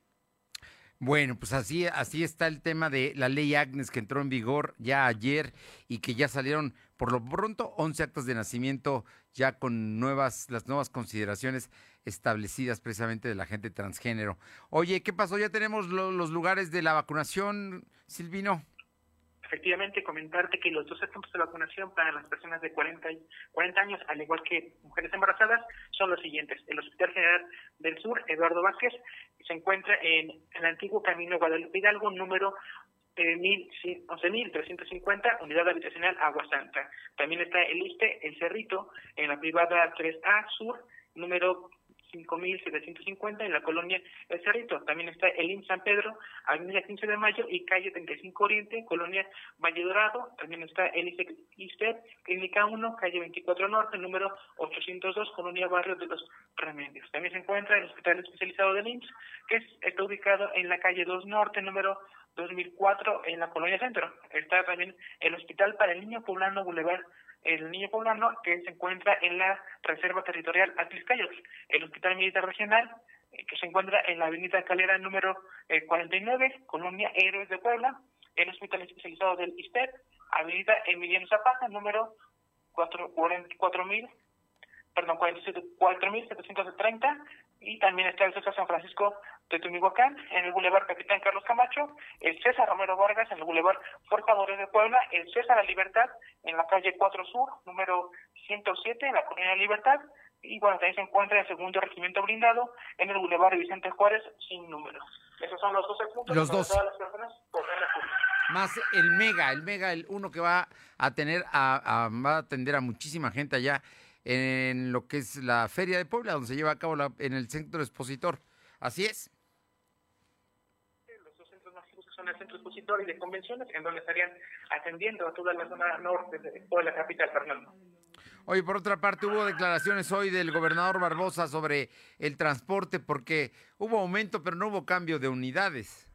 Bueno, pues así, así está el tema de la ley Agnes que entró en vigor ya ayer y que ya salieron por lo pronto 11 actas de nacimiento ya con nuevas, las nuevas consideraciones establecidas precisamente de la gente transgénero. Oye, ¿qué pasó? Ya tenemos lo- los lugares de la vacunación, Silvino. Efectivamente, comentarte que los 12 puntos de vacunación para las personas de 40, y- 40 años, al igual que mujeres embarazadas, son los siguientes. El Hospital General del Sur, Eduardo Vázquez, se encuentra en el antiguo Camino Guadalupe Hidalgo, número eh, 11.350, unidad habitacional Agua Santa. También está el ISTE, El Cerrito, en la privada 3A Sur, número 5.750 en la colonia El Cerrito. También está el IN San Pedro, Avenida 15 de Mayo y calle 35 Oriente, colonia Valle Dorado. También está el ISTEP, Clínica 1, calle 24 Norte, número 802, colonia Barrio de los Remedios. También se encuentra el Hospital Especializado del IMSS, que es- está ubicado en la calle 2 Norte, número 2004, en la colonia Centro. Está también el Hospital para el Niño Poblano Boulevard el niño poblano que se encuentra en la Reserva Territorial Atliscayos, el Hospital Militar Regional eh, que se encuentra en la Avenida Calera número eh, 49, Colonia Héroes de Puebla, el Hospital Especializado del ISTEP, Avenida Emiliano Zapata número 4, 4000, perdón, 47 4730 y también está el César San Francisco de Tumihuacán, en el Boulevard Capitán Carlos Camacho, el César Romero Vargas en el Boulevard Forjadores de Puebla, el César La Libertad en la calle 4 Sur, número 107, en la Colonia Libertad, y bueno, también se encuentra el segundo regimiento blindado en el Boulevard Vicente Juárez, sin número. Esos son los 12 puntos Los para dos. todas las personas. Más el mega, el mega, el uno que va a tener, a, a- va a atender a muchísima gente allá en lo que es la Feria de Puebla, donde se lleva a cabo la- en el centro expositor. Así es. Son el centro expositor y de convenciones, en donde estarían atendiendo a toda la zona norte de Puebla capital, Fernando. Oye, por otra parte, hubo declaraciones hoy del gobernador Barbosa sobre el transporte, porque hubo aumento, pero no hubo cambio de unidades.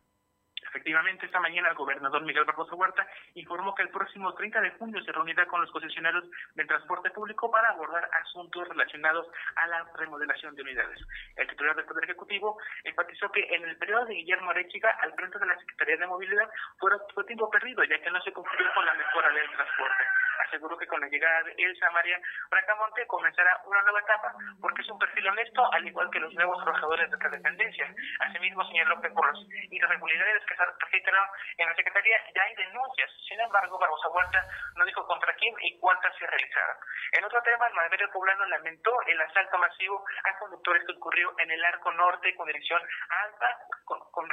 Efectivamente, esta mañana el gobernador Miguel Barbosa Huerta informó que el próximo 30 de junio se reunirá con los concesionarios del transporte público para abordar asuntos relacionados a la remodelación de unidades. El titular del Poder Ejecutivo enfatizó que en el periodo de Guillermo Arechiga al frente de la Secretaría de Movilidad fue, tiempo perdido, ya que no se cumplió con la mejora del transporte. Aseguró que con la llegada de Elsa María Bracamonte comenzará una nueva etapa, porque es un perfil honesto, al igual que los nuevos trabajadores de esta dependencia. Asimismo, señaló que por las irregularidades que se registraron en la Secretaría ya hay denuncias. Sin embargo, Barbosa Huerta no dijo contra quién y cuántas se realizaron. En otro tema, el mandatario poblano lamentó el asalto masivo a conductores que ocurrió en el arco norte con dirección alta, con, con-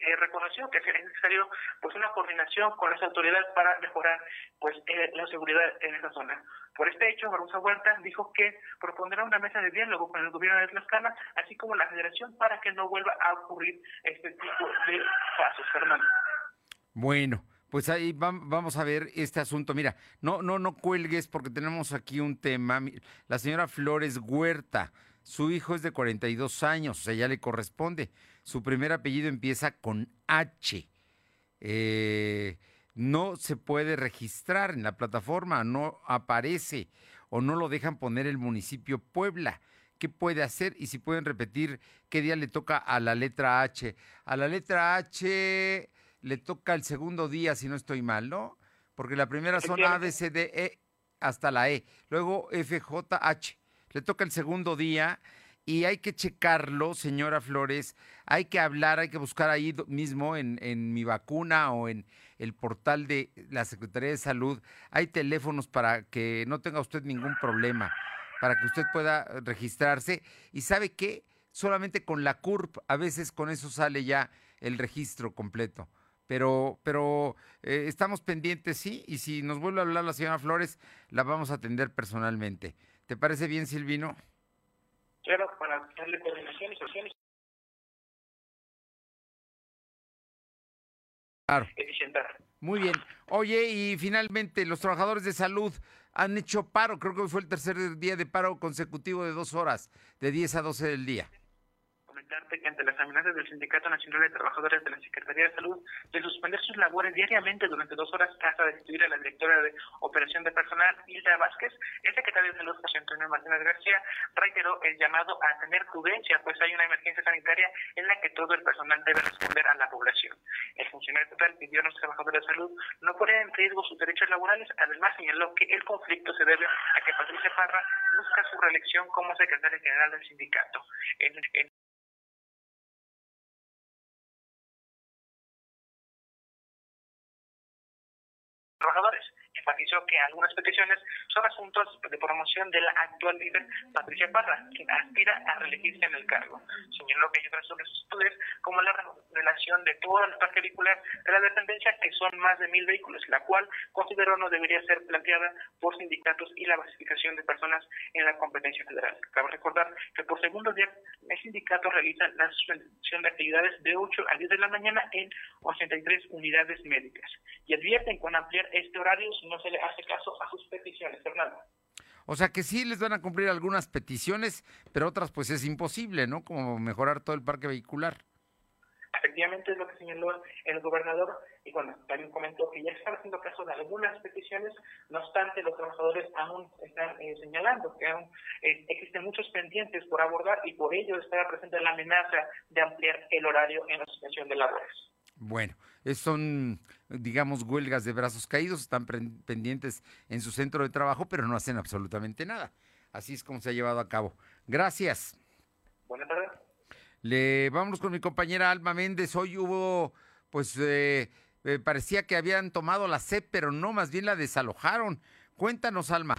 eh, reconoció que sería necesario pues una coordinación con las autoridades para mejorar pues eh, la seguridad en esa zona. Por este hecho, Barbosa Huerta dijo que propondrá una mesa de diálogo con el gobierno de Tlaxcala, así como la federación, para que no vuelva a ocurrir este tipo de casos, Fernando. Bueno, pues ahí vam- vamos a ver este asunto. Mira, no, no, no cuelgues porque tenemos aquí un tema. La señora Flores Huerta, su hijo es de 42 años, o sea, ya le corresponde. Su primer apellido empieza con H. Eh, no se puede registrar en la plataforma, no aparece o no lo dejan poner el municipio Puebla. ¿Qué puede hacer? Y si pueden repetir qué día le toca a la letra H. A la letra H le toca el segundo día, si no estoy mal, ¿no? Porque la primera son A, B, C, D, E hasta la E. Luego F, J, H. Le toca el segundo día y hay que checarlo, señora Flores. Hay que hablar, hay que buscar ahí mismo en, en mi vacuna o en el portal de la Secretaría de Salud. Hay teléfonos para que no tenga usted ningún problema, para que usted pueda registrarse. Y sabe qué, solamente con la CURP, a veces con eso sale ya el registro completo. Pero, pero eh, estamos pendientes, sí, y si nos vuelve a hablar la señora Flores, la vamos a atender personalmente. ¿Te parece bien, Silvino? Claro, para darle coordinación y Claro. Muy bien. Oye, y finalmente, los trabajadores de salud han hecho paro. Creo que hoy fue el tercer día de paro consecutivo de dos horas, de 10 a 12 del día. Comentarte que ante las amenazas del Sindicato Nacional de Trabajadores de la Secretaría de Salud de suspender sus labores diariamente durante dos horas hasta destituir a la directora de Operación de Personal, Hilda Vázquez, el secretario de Salud, José Antonio Martínez García, reiteró el llamado a tener prudencia, pues hay una emergencia sanitaria en la que todo el personal debe responder a la población. El funcionario estatal pidió a los trabajadores de salud no poner en riesgo sus derechos laborales, además señaló que el conflicto se debe a que Patricia Parra busca su reelección como secretaria general del sindicato. En, en trabajadores. Enfatizó que algunas peticiones son asuntos de promoción de la actual líder Patricia Parra, quien aspira a reelegirse en el cargo. Señaló que hay otras solicitudes, como la relación de todo el parque vehicular de la dependencia, que son más de mil vehículos, la cual consideró no debería ser planteada por sindicatos y la basificación de personas en la competencia federal. Cabe recordar que por segundo día el sindicato realiza la suspensión de actividades de 8 a 10 de la mañana en 83 unidades médicas y advierten con ampliar este horario si no se le hace caso a sus peticiones. Fernando. O sea que sí les van a cumplir algunas peticiones, pero otras pues es imposible, ¿no? Como mejorar todo el parque vehicular. Efectivamente es lo que señaló el gobernador y bueno, también comentó que ya están haciendo caso de algunas peticiones, no obstante los trabajadores aún están eh, señalando que aún eh, existen muchos pendientes por abordar y por ello estará presente la amenaza de ampliar el horario en la suspensión de labores. Bueno, son, digamos, huelgas de brazos caídos, están pendientes en su centro de trabajo, pero no hacen absolutamente nada. Así es como se ha llevado a cabo. Gracias. Buenas tardes. Le vamos con mi compañera Alma Méndez. Hoy hubo, pues, eh, eh, parecía que habían tomado la CEP, pero no, más bien la desalojaron. Cuéntanos, Alma.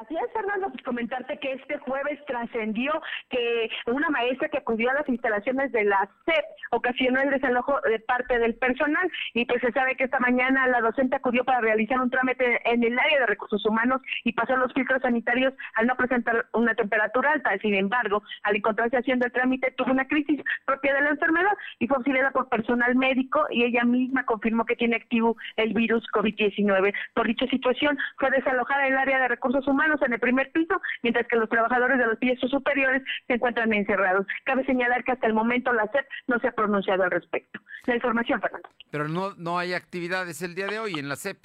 Así es, Fernando, pues comentarte que este jueves trascendió que una maestra que acudió a las instalaciones de la SEP ocasionó el desalojo de parte del personal y pues se sabe que esta mañana la docente acudió para realizar un trámite en el área de recursos humanos y pasó los filtros sanitarios al no presentar una temperatura alta. Sin embargo, al encontrarse haciendo el trámite tuvo una crisis propia de la enfermedad y fue auxiliada por personal médico y ella misma confirmó que tiene activo el virus COVID-19. Por dicha situación fue desalojada el área de recursos humanos en el primer piso, mientras que los trabajadores de los pisos superiores se encuentran encerrados. Cabe señalar que hasta el momento la SEP no se ha pronunciado al respecto. La información, Fernando. Pero no, no hay actividades el día de hoy en la CEP.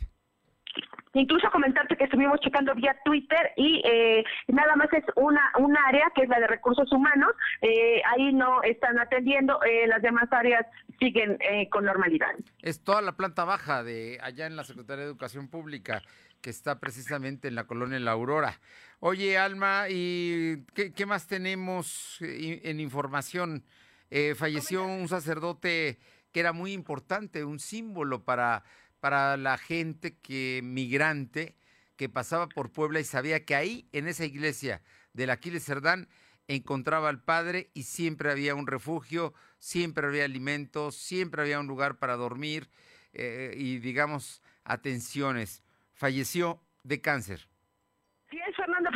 Incluso comentarte que estuvimos checando vía Twitter y eh, nada más es una un área que es la de recursos humanos. Eh, ahí no están atendiendo, eh, las demás áreas siguen eh, con normalidad. Es toda la planta baja de allá en la Secretaría de Educación Pública que está precisamente en la colonia La Aurora. Oye, Alma, ¿y qué, qué más tenemos eh, en información? Eh, falleció un sacerdote que era muy importante, un símbolo para, para la gente que migrante que pasaba por Puebla y sabía que ahí, en esa iglesia del Aquiles Cerdán, encontraba al Padre y siempre había un refugio, siempre había alimentos, siempre había un lugar para dormir eh, y, digamos, atenciones. Falleció de cáncer.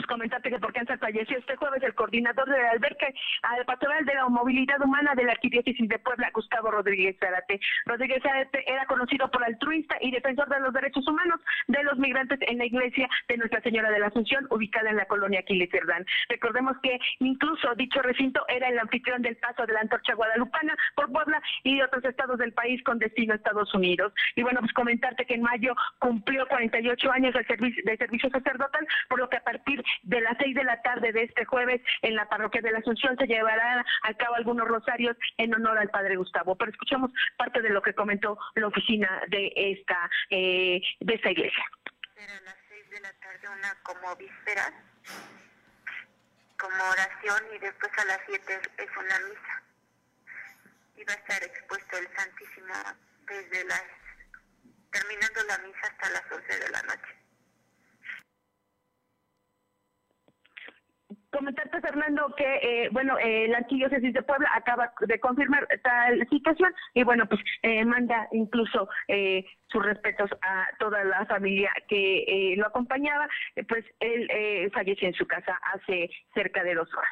Comentarte que por cáncer falleció este jueves el coordinador del albergue al pastoral de la movilidad humana de la Arquidiócesis de Puebla, Gustavo Rodríguez Zárate. Rodríguez Zárate era conocido por altruista y defensor de los derechos humanos de los migrantes en la iglesia de Nuestra Señora de la Asunción, ubicada en la colonia Aquiles Cerdán. Recordemos que incluso dicho recinto era el anfitrión del paso de la antorcha guadalupana por Puebla y de otros estados del país con destino a Estados Unidos. Y bueno, pues comentarte que en mayo cumplió 48 años de servicio, de servicio sacerdotal, por lo que a partir de las 6 de la tarde de este jueves en la parroquia de la Asunción se llevarán a cabo algunos rosarios en honor al Padre Gustavo. Pero escuchamos parte de lo que comentó la oficina de esta, eh, de esta iglesia. Era a las 6 de la tarde una como vísperas, como oración y después a las 7 es una misa. Y va a estar expuesto el Santísimo desde las, terminando la misa hasta las 11 de la noche. Comentarte, Fernando, que, eh, bueno, eh, la Arquidiócesis de Puebla acaba de confirmar tal situación y, bueno, pues eh, manda incluso eh, sus respetos a toda la familia que eh, lo acompañaba. Pues él falleció en su casa hace cerca de dos horas.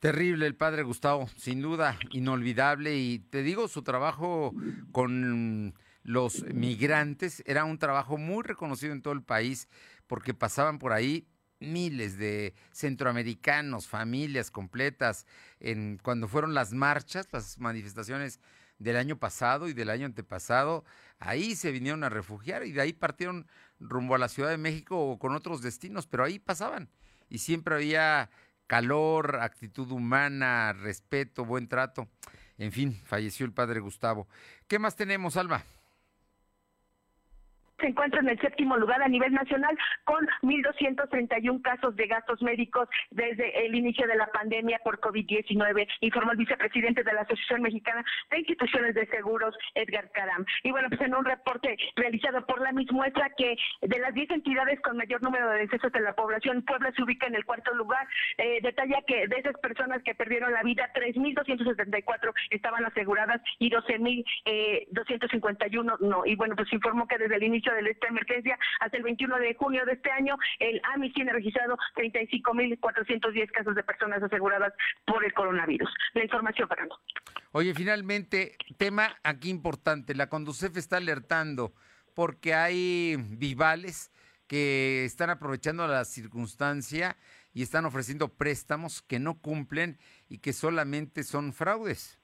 Terrible el padre Gustavo, sin duda, inolvidable. Y te digo, su trabajo con los migrantes era un trabajo muy reconocido en todo el país porque pasaban por ahí miles de centroamericanos, familias completas, en cuando fueron las marchas, las manifestaciones del año pasado y del año antepasado, ahí se vinieron a refugiar y de ahí partieron rumbo a la Ciudad de México o con otros destinos, pero ahí pasaban y siempre había calor, actitud humana, respeto, buen trato. En fin, falleció el padre Gustavo. ¿Qué más tenemos, Alma? Se encuentra en el séptimo lugar a nivel nacional con 1.231 casos de gastos médicos desde el inicio de la pandemia por COVID-19, informó el vicepresidente de la Asociación Mexicana de Instituciones de Seguros, Edgar Caram. Y bueno, pues en un reporte realizado por la MIS muestra que de las 10 entidades con mayor número de decesos de la población, Puebla se ubica en el cuarto lugar. Eh, detalla que de esas personas que perdieron la vida, 3.274 estaban aseguradas y 12.251 no. Y bueno, pues informó que desde el inicio de esta emergencia hasta el 21 de junio de este año, el AMIS tiene registrado 35.410 casos de personas aseguradas por el coronavirus. La información, Fernando. Oye, finalmente, tema aquí importante. La Conducef está alertando porque hay vivales que están aprovechando la circunstancia y están ofreciendo préstamos que no cumplen y que solamente son fraudes.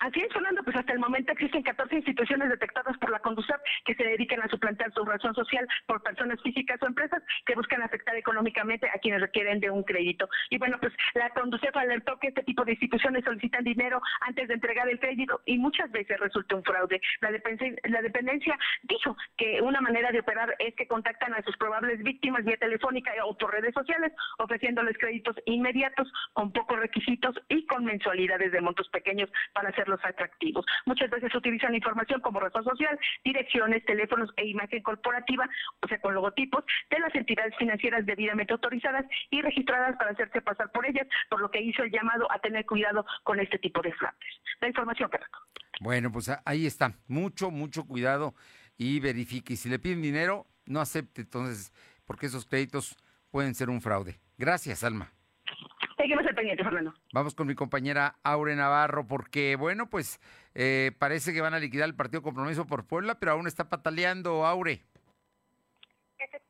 Así es, Fernando, pues hasta el momento existen 14 instituciones detectadas por la Conducef que se dedican a suplantar su razón social por personas físicas o empresas que buscan afectar económicamente a quienes requieren de un crédito. Y bueno, pues la Conducef alertó que este tipo de instituciones solicitan dinero antes de entregar el crédito y muchas veces resulta un fraude. La, dependencia, la dependencia dijo que una manera de operar es que contactan a sus probables víctimas vía telefónica o por redes sociales, ofreciéndoles créditos inmediatos con pocos requisitos y con mensualidades de montos pequeños para hacerlos atractivos. Muchas veces utilizan la información como razón social, direcciones, teléfonos e imagen corporativa, o sea, con logotipos de las entidades financieras debidamente autorizadas y registradas para hacerse pasar por ellas, por lo que hizo el llamado a tener cuidado con este tipo de fraudes. La información, Fernando. Bueno, pues a- ahí está. Mucho, mucho cuidado y verifique. Y si le piden dinero, no acepte entonces, porque esos créditos pueden ser un fraude. Gracias, Alma. Vamos con mi compañera Aure Navarro, porque, bueno, pues eh, parece que van a liquidar el Partido Compromiso por Puebla, pero aún está pataleando, Aure.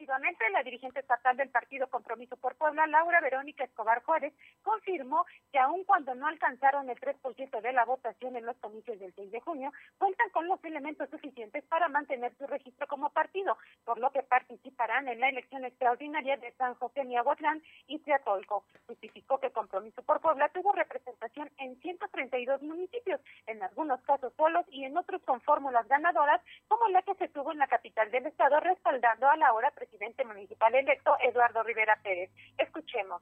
Efectivamente. La dirigente estatal del Partido Compromiso por Puebla, Laura Verónica Escobar Juárez, confirmó que aun cuando no alcanzaron el 3% de la votación en los comicios del 6 de junio, cuentan con los elementos suficientes para mantener su registro como partido, por lo que participarán en la elección extraordinaria de San José Miahuatlán y Tlacolco. Justificó que Compromiso por Puebla tuvo representación en 132 municipios, en algunos casos solos y en otros con fórmulas ganadoras, como la que se tuvo en la capital del estado, respaldando al ahora presidente municipal electo Eduardo Rivera Pérez. Escuchemos.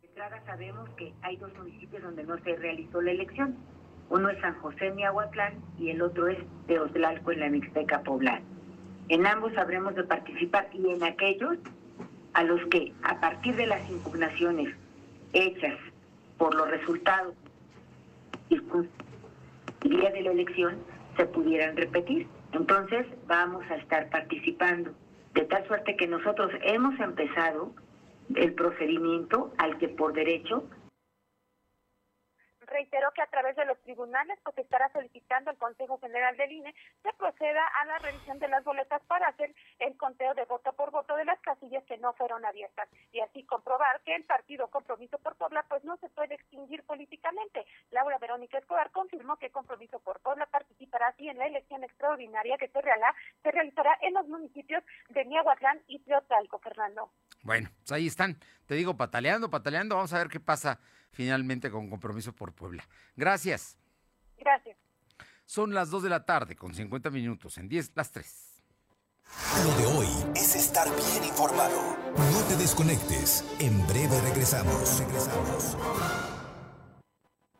De entrada sabemos que hay dos municipios donde no se realizó la elección. Uno es San José Miahuatlán y el otro es Teotlalco en la Mixteca Poblana. En ambos habremos de participar y en aquellos a los que a partir de las impugnaciones hechas por los resultados el día de la elección se pudieran repetir. Entonces vamos a estar participando, de tal suerte que nosotros hemos empezado el procedimiento al que por derecho reiteró que a través de los tribunales pues estará solicitando al Consejo General del INE que proceda a la revisión de las boletas para hacer el conteo de voto por voto de las casillas que no fueron abiertas y así comprobar que el partido Compromiso por Puebla pues no se puede extinguir políticamente. Laura Verónica Escobar confirmó que Compromiso por Puebla participará así en la elección extraordinaria que se, reala- se realizará en los municipios de Miahuatlán y Teotalco, Fernando. Bueno, pues ahí están. Te digo, pataleando, pataleando. Vamos a ver qué pasa finalmente con Compromiso por Puebla. Gracias. Gracias. Son las 2 de la tarde con 50 minutos. En 10, las 3. Lo de hoy es estar bien informado. No te desconectes. En breve regresamos. Regresamos.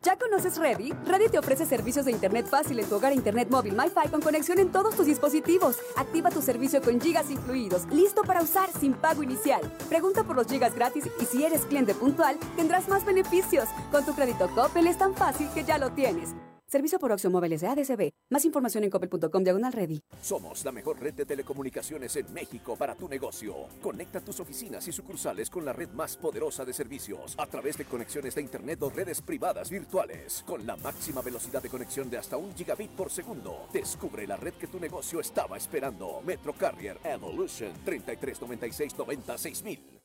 ¿Ya conoces Ready? Ready te ofrece servicios de Internet fácil en tu hogar Internet móvil MiFi con conexión en todos tus dispositivos. Activa tu servicio con gigas incluidos, listo para usar sin pago inicial. Pregunta por los gigas gratis y si eres cliente puntual, tendrás más beneficios. Con tu crédito Coppel es tan fácil que ya lo tienes. Servicio por Oxio Móviles de ADCB. Más información en coppel.com diagonal ready. Somos la mejor red de telecomunicaciones en México para tu negocio. Conecta tus oficinas y sucursales con la red más poderosa de servicios a través de conexiones de Internet o redes privadas virtuales con la máxima velocidad de conexión de hasta un gigabit por segundo. Descubre la red que tu negocio estaba esperando. Metro Carrier Evolution 3396 96000.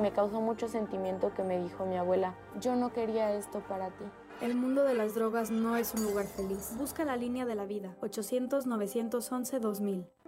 Me causó mucho sentimiento que me dijo mi abuela, yo no quería esto para ti. El mundo de las drogas no es un lugar feliz. Busca la línea de la vida. 800-911-2000.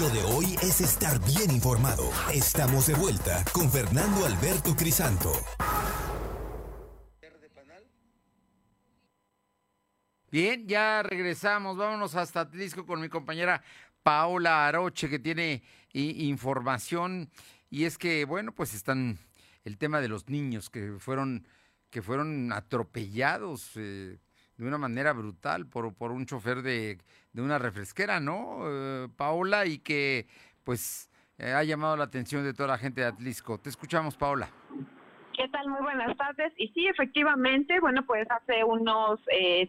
Lo de hoy es estar bien informado. Estamos de vuelta con Fernando Alberto Crisanto. Bien, ya regresamos. Vámonos hasta Atlisco con mi compañera Paola Aroche, que tiene información. Y es que, bueno, pues están el tema de los niños que fueron, que fueron atropellados eh, de una manera brutal por, por un chofer de, de una refresquera, ¿no, eh, Paola? Y que, pues, eh, ha llamado la atención de toda la gente de Atlisco. Te escuchamos, Paola. ¿Qué tal? Muy buenas tardes. Y sí, efectivamente, bueno, pues hace unos, eh,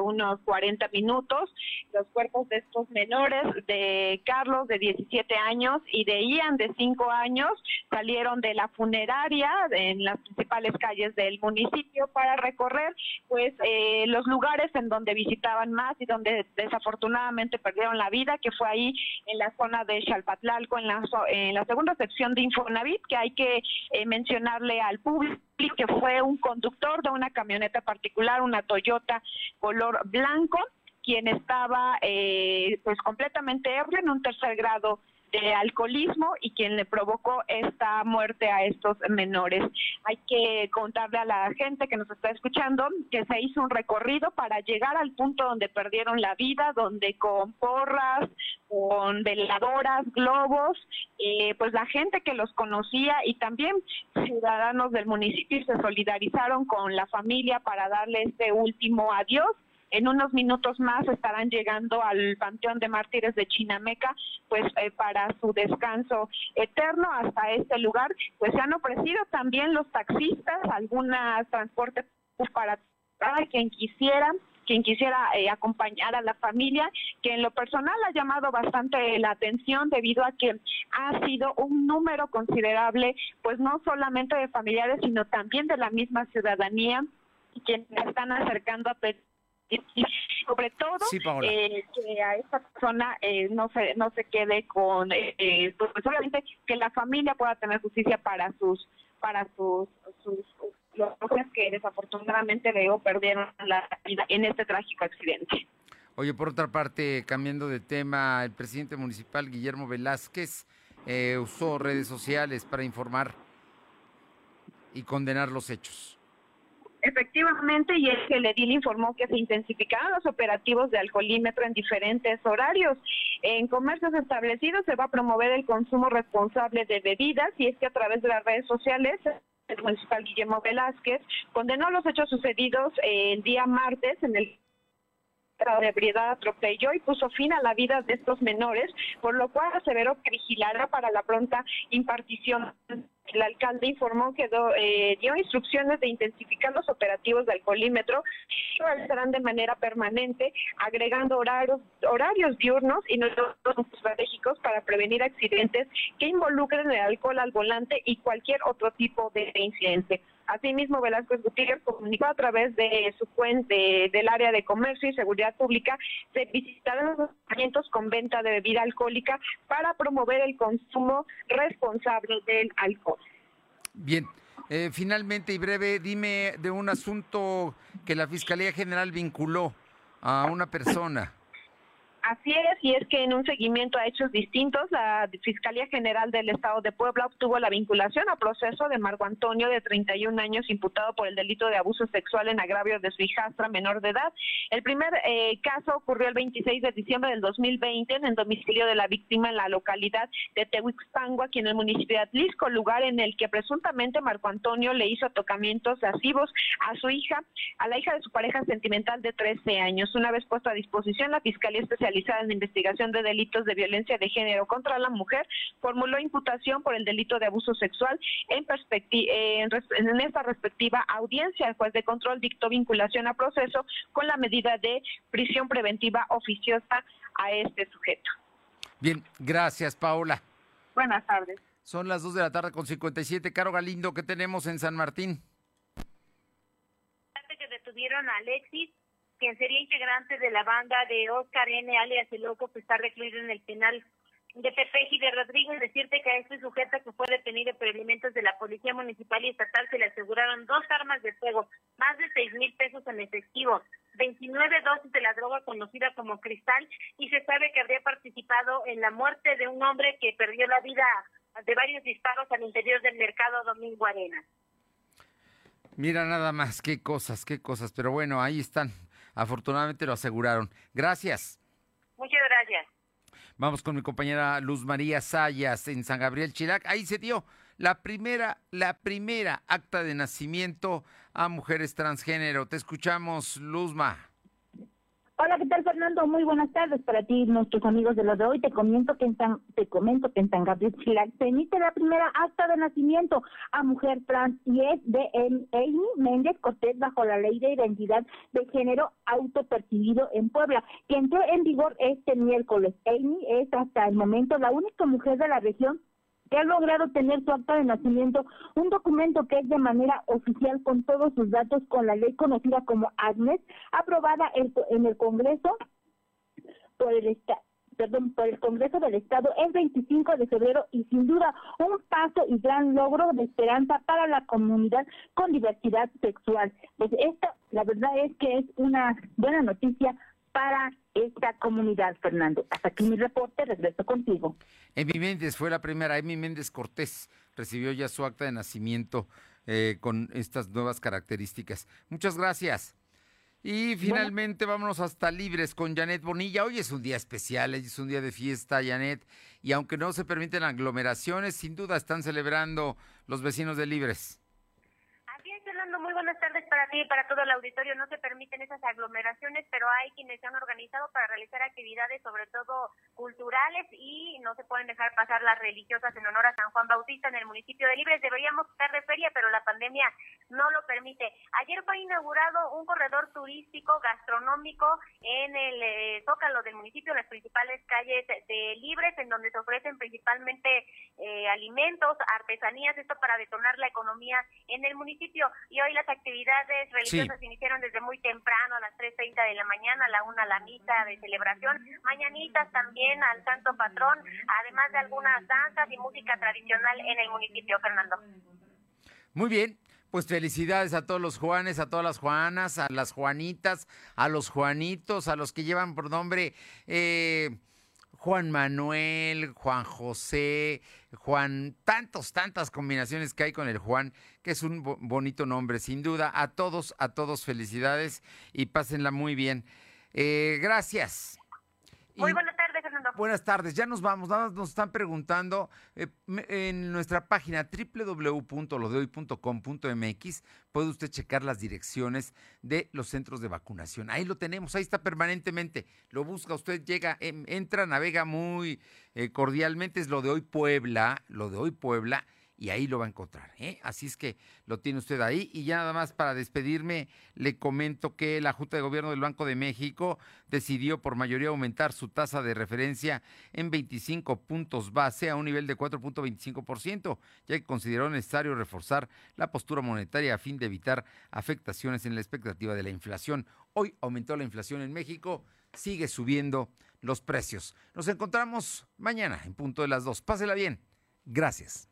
unos 40 minutos, los cuerpos de estos menores, de Carlos, de 17 años, y de Ian, de 5 años, salieron de la funeraria en las principales calles del municipio para recorrer, pues, eh, los lugares en donde visitaban más y donde desafortunadamente perdieron la vida, que fue ahí en la zona de Chalpatlalco, en la, en la segunda sección de Infonavit, que hay que eh, mencionarle al público que fue un conductor de una camioneta particular, una Toyota color blanco, quien estaba eh, pues completamente ebrio en un tercer grado de alcoholismo y quien le provocó esta muerte a estos menores. Hay que contarle a la gente que nos está escuchando que se hizo un recorrido para llegar al punto donde perdieron la vida, donde con porras, con veladoras, globos, eh, pues la gente que los conocía y también ciudadanos del municipio se solidarizaron con la familia para darle este último adiós. En unos minutos más estarán llegando al Panteón de Mártires de Chinameca, pues eh, para su descanso eterno hasta este lugar. Pues se han ofrecido también los taxistas, algunas transportes para quien quisiera quien quisiera eh, acompañar a la familia, que en lo personal ha llamado bastante la atención debido a que ha sido un número considerable, pues no solamente de familiares, sino también de la misma ciudadanía, quienes están acercando a pedir y sobre todo Sí, eh, que a esta persona eh, no se no se quede con eh, eh, pues obviamente que la familia pueda tener justicia para sus para sus sus los que desafortunadamente veo perdieron la vida en este trágico accidente. Oye, por otra parte, cambiando de tema, el presidente municipal Guillermo Velázquez eh, usó redes sociales para informar y condenar los hechos. Efectivamente, y es que el edil informó que se intensificarán los operativos de alcoholímetro en diferentes horarios. En comercios establecidos se va a promover el consumo responsable de bebidas y es que a través de las redes sociales el municipal Guillermo Velázquez condenó los hechos sucedidos eh, el día martes en el de ebriedad atropelló y puso fin a la vida de estos menores, por lo cual aseveró que vigilará para la pronta impartición. El alcalde informó que do- eh, dio instrucciones de intensificar los operativos de alcoholímetro que realizarán de manera permanente, agregando horarios, horarios diurnos y nuevos estratégicos para prevenir accidentes que involucren el alcohol al volante y cualquier otro tipo de incidente. Asimismo, Velázquez Gutiérrez comunicó a través de su cuenta de- del área de comercio y seguridad pública se visitarán los establecimientos con venta de bebida alcohólica para promover el consumo responsable del alcohol. Bien, eh, finalmente y breve, dime de un asunto que la Fiscalía General vinculó a una persona. Así es, y es que en un seguimiento a hechos distintos, la Fiscalía General del Estado de Puebla obtuvo la vinculación a proceso de Marco Antonio, de 31 años, imputado por el delito de abuso sexual en agravio de su hijastra menor de edad. El primer eh, caso ocurrió el 26 de diciembre del 2020 en el domicilio de la víctima en la localidad de Tehuixpango, aquí en el municipio de Atlisco, lugar en el que presuntamente Marco Antonio le hizo tocamientos lascivos a su hija, a la hija de su pareja sentimental de 13 años. Una vez puesto a disposición, la Fiscalía Especializada en la Investigación de Delitos de Violencia de Género contra la Mujer formuló imputación por el delito de abuso sexual en, en, en esta respectiva audiencia. El juez de control dictó vinculación a proceso con la medida de prisión preventiva oficiosa a este sujeto. Bien, gracias, Paola. Buenas tardes. Son las 2 de la tarde con 57. Caro Galindo, ¿qué tenemos en San Martín? que detuvieron a Alexis, quien sería integrante de la banda de Oscar N. alias El Loco, que está recluido en el penal de Pepeji de Rodrigo. Y decirte que a este sujeto que fue detenido por elementos de la Policía Municipal y Estatal se le aseguraron dos armas de fuego, más de seis mil pesos en efectivo, 29 dosis de la droga conocida como cristal y se sabe que habría participado en la muerte de un hombre que perdió la vida de varios disparos al interior del mercado Domingo Arena. Mira nada más, qué cosas, qué cosas. Pero bueno, ahí están. Afortunadamente lo aseguraron. Gracias. Muchas gracias. Vamos con mi compañera Luz María Sayas en San Gabriel Chilac. Ahí se dio la primera, la primera acta de nacimiento a mujeres transgénero. Te escuchamos, Luzma. Hola, ¿qué tal Fernando? Muy buenas tardes para ti nuestros amigos de lo de hoy. Te comento que en San, te comento que en San Gabriel Chilac se emite la primera acta de nacimiento a mujer trans y es de em- Amy Méndez Cortés bajo la ley de identidad de género autopercibido en Puebla, que entró en vigor este miércoles. Amy es hasta el momento la única mujer de la región que ha logrado tener su acta de nacimiento, un documento que es de manera oficial con todos sus datos con la ley conocida como AGNES, aprobada en, el Congreso por el Estado. Perdón, por el Congreso del Estado el 25 de febrero y sin duda un paso y gran logro de esperanza para la comunidad con diversidad sexual. Pues esta, la verdad es que es una buena noticia para esta comunidad, Fernando. Hasta aquí mi reporte, regreso contigo. Emi Méndez fue la primera, Emi Méndez Cortés recibió ya su acta de nacimiento eh, con estas nuevas características. Muchas gracias. Y finalmente vámonos hasta Libres con Janet Bonilla. Hoy es un día especial, es un día de fiesta, Janet. Y aunque no se permiten aglomeraciones, sin duda están celebrando los vecinos de Libres. Así es, Fernando, muy buenas tardes para ti y para todo el auditorio. No se permiten esas aglomeraciones, pero hay quienes se han organizado para realizar actividades, sobre todo culturales, y no se pueden dejar pasar las religiosas en honor a San Juan Bautista en el municipio de Libres. Deberíamos estar de feria, pero la pandemia no lo permite. Ayer fue inaugurado un corredor turístico gastronómico en el eh, Zócalo del municipio, en las principales calles de Libres, en donde se ofrecen principalmente eh, alimentos, artesanías, esto para detonar la economía en el municipio. Y hoy las actividades religiosas Sí. iniciaron desde muy temprano, a las 3.30 de la mañana, a la una la misa de celebración, mañanitas también al santo patrón, además de algunas danzas y música tradicional en el municipio, Fernando. Muy bien, pues felicidades a todos los Juanes, a todas las Juanas, a las Juanitas, a los Juanitos, a los que llevan por nombre eh, Juan Manuel, Juan José, Juan, tantos, tantas combinaciones que hay con el Juan, que es un bo- bonito nombre, sin duda. A todos, a todos felicidades y pásenla muy bien. Eh, gracias. Muy buenas tardes, Buenas tardes, ya nos vamos. Nada más nos están preguntando eh, en nuestra página www.lodehoy.com.mx puede usted checar las direcciones de los centros de vacunación. Ahí lo tenemos, ahí está permanentemente. Lo busca usted, llega, em, entra, navega muy eh, cordialmente. Es lo de hoy Puebla, lo de hoy Puebla. Y ahí lo va a encontrar. ¿eh? Así es que lo tiene usted ahí. Y ya nada más para despedirme, le comento que la Junta de Gobierno del Banco de México decidió por mayoría aumentar su tasa de referencia en 25 puntos base a un nivel de 4.25%, ya que consideró necesario reforzar la postura monetaria a fin de evitar afectaciones en la expectativa de la inflación. Hoy aumentó la inflación en México, sigue subiendo los precios. Nos encontramos mañana en punto de las dos. Pásela bien. Gracias.